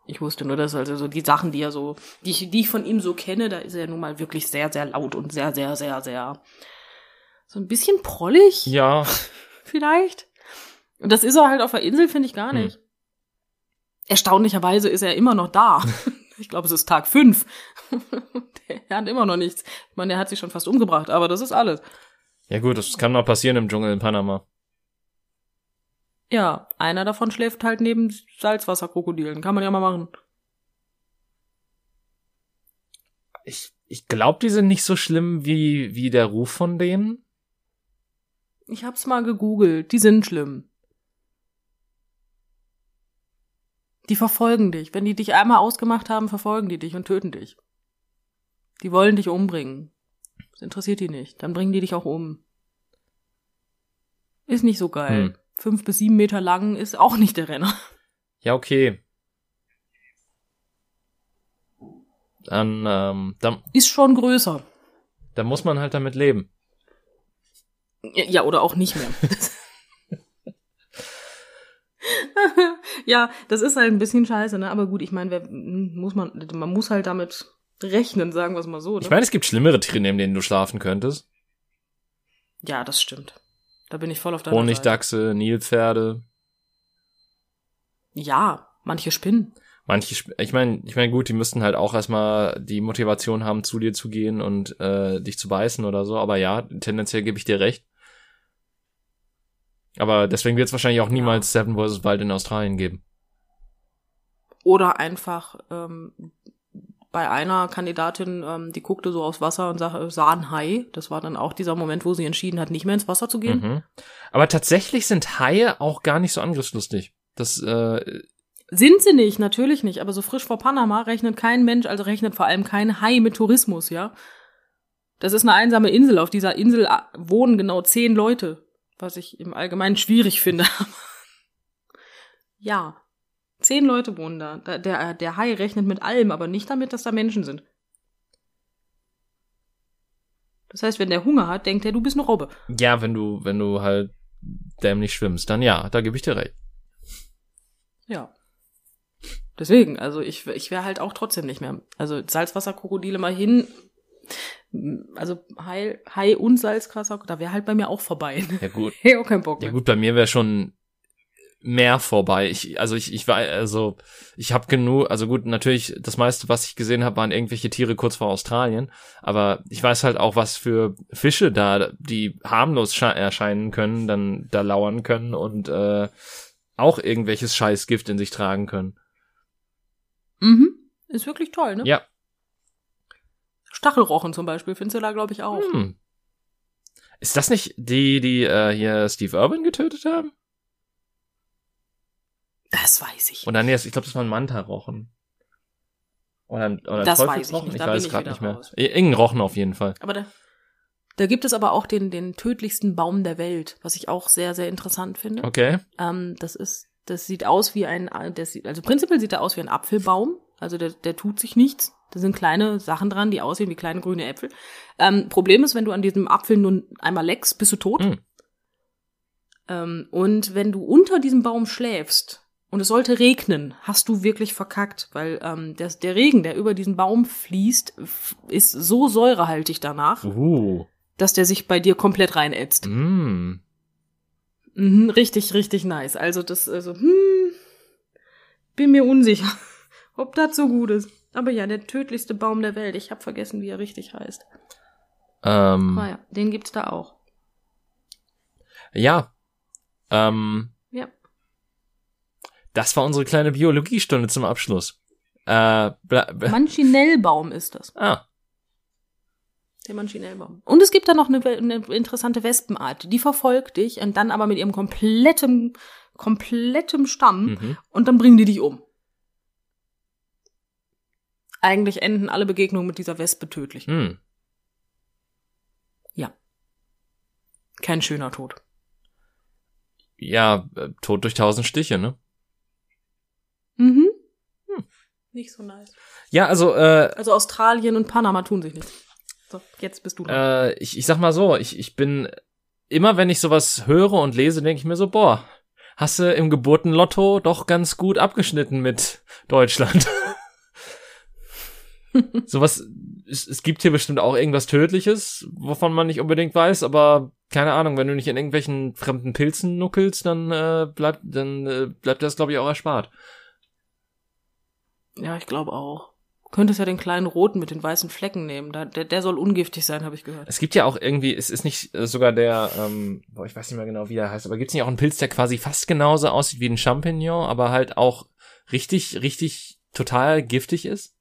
ich wusste nur, dass also so die Sachen, die er so, die ich, die ich von ihm so kenne, da ist er nun mal wirklich sehr, sehr laut und sehr, sehr, sehr, sehr, so ein bisschen prollig. Ja, vielleicht. Und das ist er halt auf der Insel, finde ich gar Hm. Erstaunlicherweise ist er immer noch da. Ich glaube, es ist Tag fünf. Der hat immer noch nichts. Ich meine, der hat sich schon fast umgebracht, aber das ist alles. Ja gut, das kann mal passieren im Dschungel in Panama. Ja, einer davon schläft halt neben Salzwasserkrokodilen. Kann man ja mal machen. Ich, ich glaube, die sind nicht so schlimm wie, wie der Ruf von denen. Ich hab's mal gegoogelt. Die sind schlimm. Die verfolgen dich. Wenn die dich einmal ausgemacht haben, verfolgen die dich und töten dich. Die wollen dich umbringen. Das interessiert die nicht. Dann bringen die dich auch um. Ist nicht so geil. Hm. Fünf bis sieben Meter lang ist auch nicht der Renner. Ja, okay. Dann, ähm, dann, Ist schon größer. dann muss man halt damit leben. Ja, oder auch nicht mehr. ja, das ist halt ein bisschen scheiße, ne? Aber gut, ich meine, wer- muss man, man muss halt damit rechnen, sagen wir es mal so. Ne? Ich meine, es gibt schlimmere Tiere, neben denen du schlafen könntest. ja, das stimmt. Da bin ich voll auf deiner Seite. Honigdachse, Nilpferde. Ja, manche Spinnen. Manche, Sp- ich meine, ich meine, gut, die müssten halt auch erstmal die Motivation haben, zu dir zu gehen und äh, dich zu beißen oder so. Aber ja, tendenziell gebe ich dir recht. Aber deswegen wird es wahrscheinlich auch niemals Seven vs. Wild in Australien geben. Oder einfach ähm, bei einer Kandidatin, ähm, die guckte so aufs Wasser und sah, sah ein Hai. Das war dann auch dieser Moment, wo sie entschieden hat, nicht mehr ins Wasser zu gehen. Mhm. Aber tatsächlich sind Haie auch gar nicht so angriffslustig. Das, äh, Sind sie nicht, natürlich nicht. Aber so frisch vor Panama rechnet kein Mensch, also rechnet vor allem kein Hai mit Tourismus, ja. Das ist eine einsame Insel. Auf dieser Insel ah, wohnen genau zehn Leute, was ich im Allgemeinen schwierig finde. ja, zehn Leute wohnen da. Da- Der, der Hai rechnet mit allem, aber nicht damit, dass da Menschen sind. Das heißt, wenn der Hunger hat, denkt er, du bist eine Robbe. ja, wenn du, wenn du halt dämlich schwimmst, dann ja, da gebe ich dir recht. Ja. Deswegen, also ich, ich wäre halt auch trotzdem nicht mehr. Also Salzwasserkrokodile mal hin. Also Hai, Hai und Salzwasser, da wäre halt bei mir auch vorbei. Ja gut. Hey, auch keinen Bock Ja mehr. gut, bei mir wäre schon mehr vorbei. Ich, also ich, ich war, also ich habe genug, also gut, natürlich, das meiste, was ich gesehen habe, waren irgendwelche Tiere kurz vor Australien, aber ich weiß halt auch, was für Fische da, die harmlos sche- erscheinen können, dann da lauern können und äh, auch irgendwelches Scheißgift in sich tragen können. Mhm. Ist wirklich toll, ne? Ja. Stachelrochen zum Beispiel, findest du da, glaube ich, auch. Hm. Ist das nicht die, die äh, hier Steve Irwin getötet haben? Das weiß ich. Oder nee, ich glaube, das waren Manta-Rochen. Oder, oder Das weiß ich nicht, ich da weiß ich gerade nicht mehr. raus. Ir- Irgendein Rochen auf jeden Fall. Aber da, Da gibt es aber auch den, den tödlichsten Baum der Welt, was ich auch sehr, sehr interessant finde. Okay. Ähm, das ist, das sieht aus wie ein, das sieht, also prinzipiell sieht er aus wie ein Apfelbaum. Also der, der tut sich nichts. Da sind kleine Sachen dran, die aussehen wie kleine grüne Äpfel. Ähm, Problem ist, wenn du an diesem Apfel nur einmal leckst, bist du tot. Hm. Ähm, und wenn du unter diesem Baum schläfst und es sollte regnen, hast du wirklich verkackt, weil ähm, der, der Regen, der über diesen Baum fließt, ist so säurehaltig danach, Uh. dass der sich bei dir komplett reinätzt. Mm. Mhm, richtig, richtig nice. Also das, also, hm, bin mir unsicher, ob das so gut ist. Aber ja, der tödlichste Baum der Welt. Ich habe vergessen, wie er richtig heißt. Ähm, Ah ja, den gibt's da auch. ja. Ähm, Ja. das war unsere kleine Biologiestunde zum Abschluss. Äh, Manchinellbaum ist das. ah, Der Manchinellbaum. Und es gibt da noch eine, eine interessante Wespenart. Die verfolgt dich und dann aber mit ihrem komplettem, komplettem Stamm mhm. und dann bringen die dich um. Eigentlich enden alle Begegnungen mit dieser Wespe tödlich. Hm. Kein schöner Tod. Ja, äh, Tod durch tausend Stiche, ne? Mhm. Nicht so nice. Ja, also, äh, Also Australien und Panama tun sich nichts. So, jetzt bist du dran. äh, ich, ich sag mal so, ich, ich bin, immer wenn ich sowas höre und lese, denke ich mir so, boah, hast du im Geburtenlotto doch ganz gut abgeschnitten mit Deutschland. sowas, es, es gibt hier bestimmt auch irgendwas Tödliches, wovon man nicht unbedingt weiß, aber keine Ahnung, wenn du nicht in irgendwelchen fremden Pilzen nuckelst, dann äh, bleibt, dann äh, bleibt das, glaube ich, auch erspart. ja, ich glaube auch. Du könntest ja den kleinen roten mit den weißen Flecken nehmen. Da, der, der soll ungiftig sein, habe ich gehört. Es gibt ja auch irgendwie, es ist nicht äh, sogar der, ähm, boah, ich weiß nicht mehr genau, wie der heißt, aber gibt es nicht auch einen Pilz, der quasi fast genauso aussieht wie ein Champignon, aber halt auch richtig, richtig total giftig ist?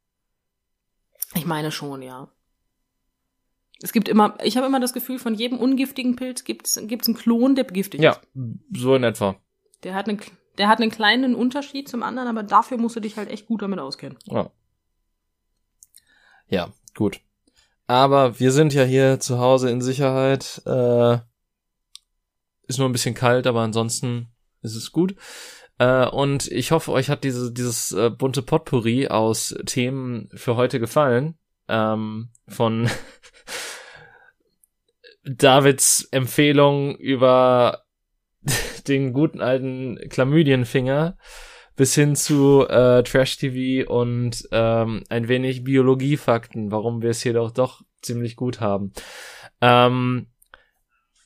Ich meine schon, ja. Es gibt immer, ich habe immer das Gefühl, von jedem ungiftigen Pilz gibt's gibt's einen Klon, der giftig Ja, ist. so in etwa. Der hat einen, der hat einen kleinen Unterschied zum anderen, aber dafür musst du dich halt echt gut damit auskennen. Ja. Ja, gut. Aber wir sind ja hier zu Hause in Sicherheit. Äh, ist nur ein bisschen kalt, aber ansonsten ist es gut. Äh, und ich hoffe, euch hat diese, dieses äh, bunte Potpourri aus Themen für heute gefallen. Ähm, von Davids Empfehlung über den guten alten Chlamydienfinger bis hin zu äh, Trash-TV und ähm, ein wenig Biologiefakten, warum wir es hier doch doch ziemlich gut haben. Ähm,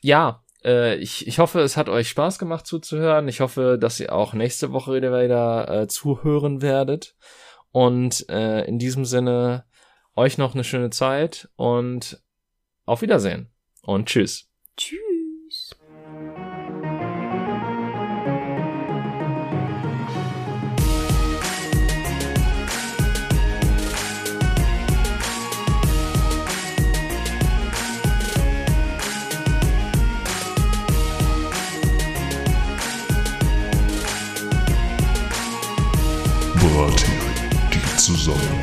ja, äh, ich, ich hoffe, es hat euch Spaß gemacht zuzuhören. Ich hoffe, dass ihr auch nächste Woche wieder, wieder äh, zuhören werdet. Und äh, in diesem Sinne euch noch eine schöne Zeit und auf Wiedersehen und tschüss. Tschüss. Bratin, die Zusammenkunft.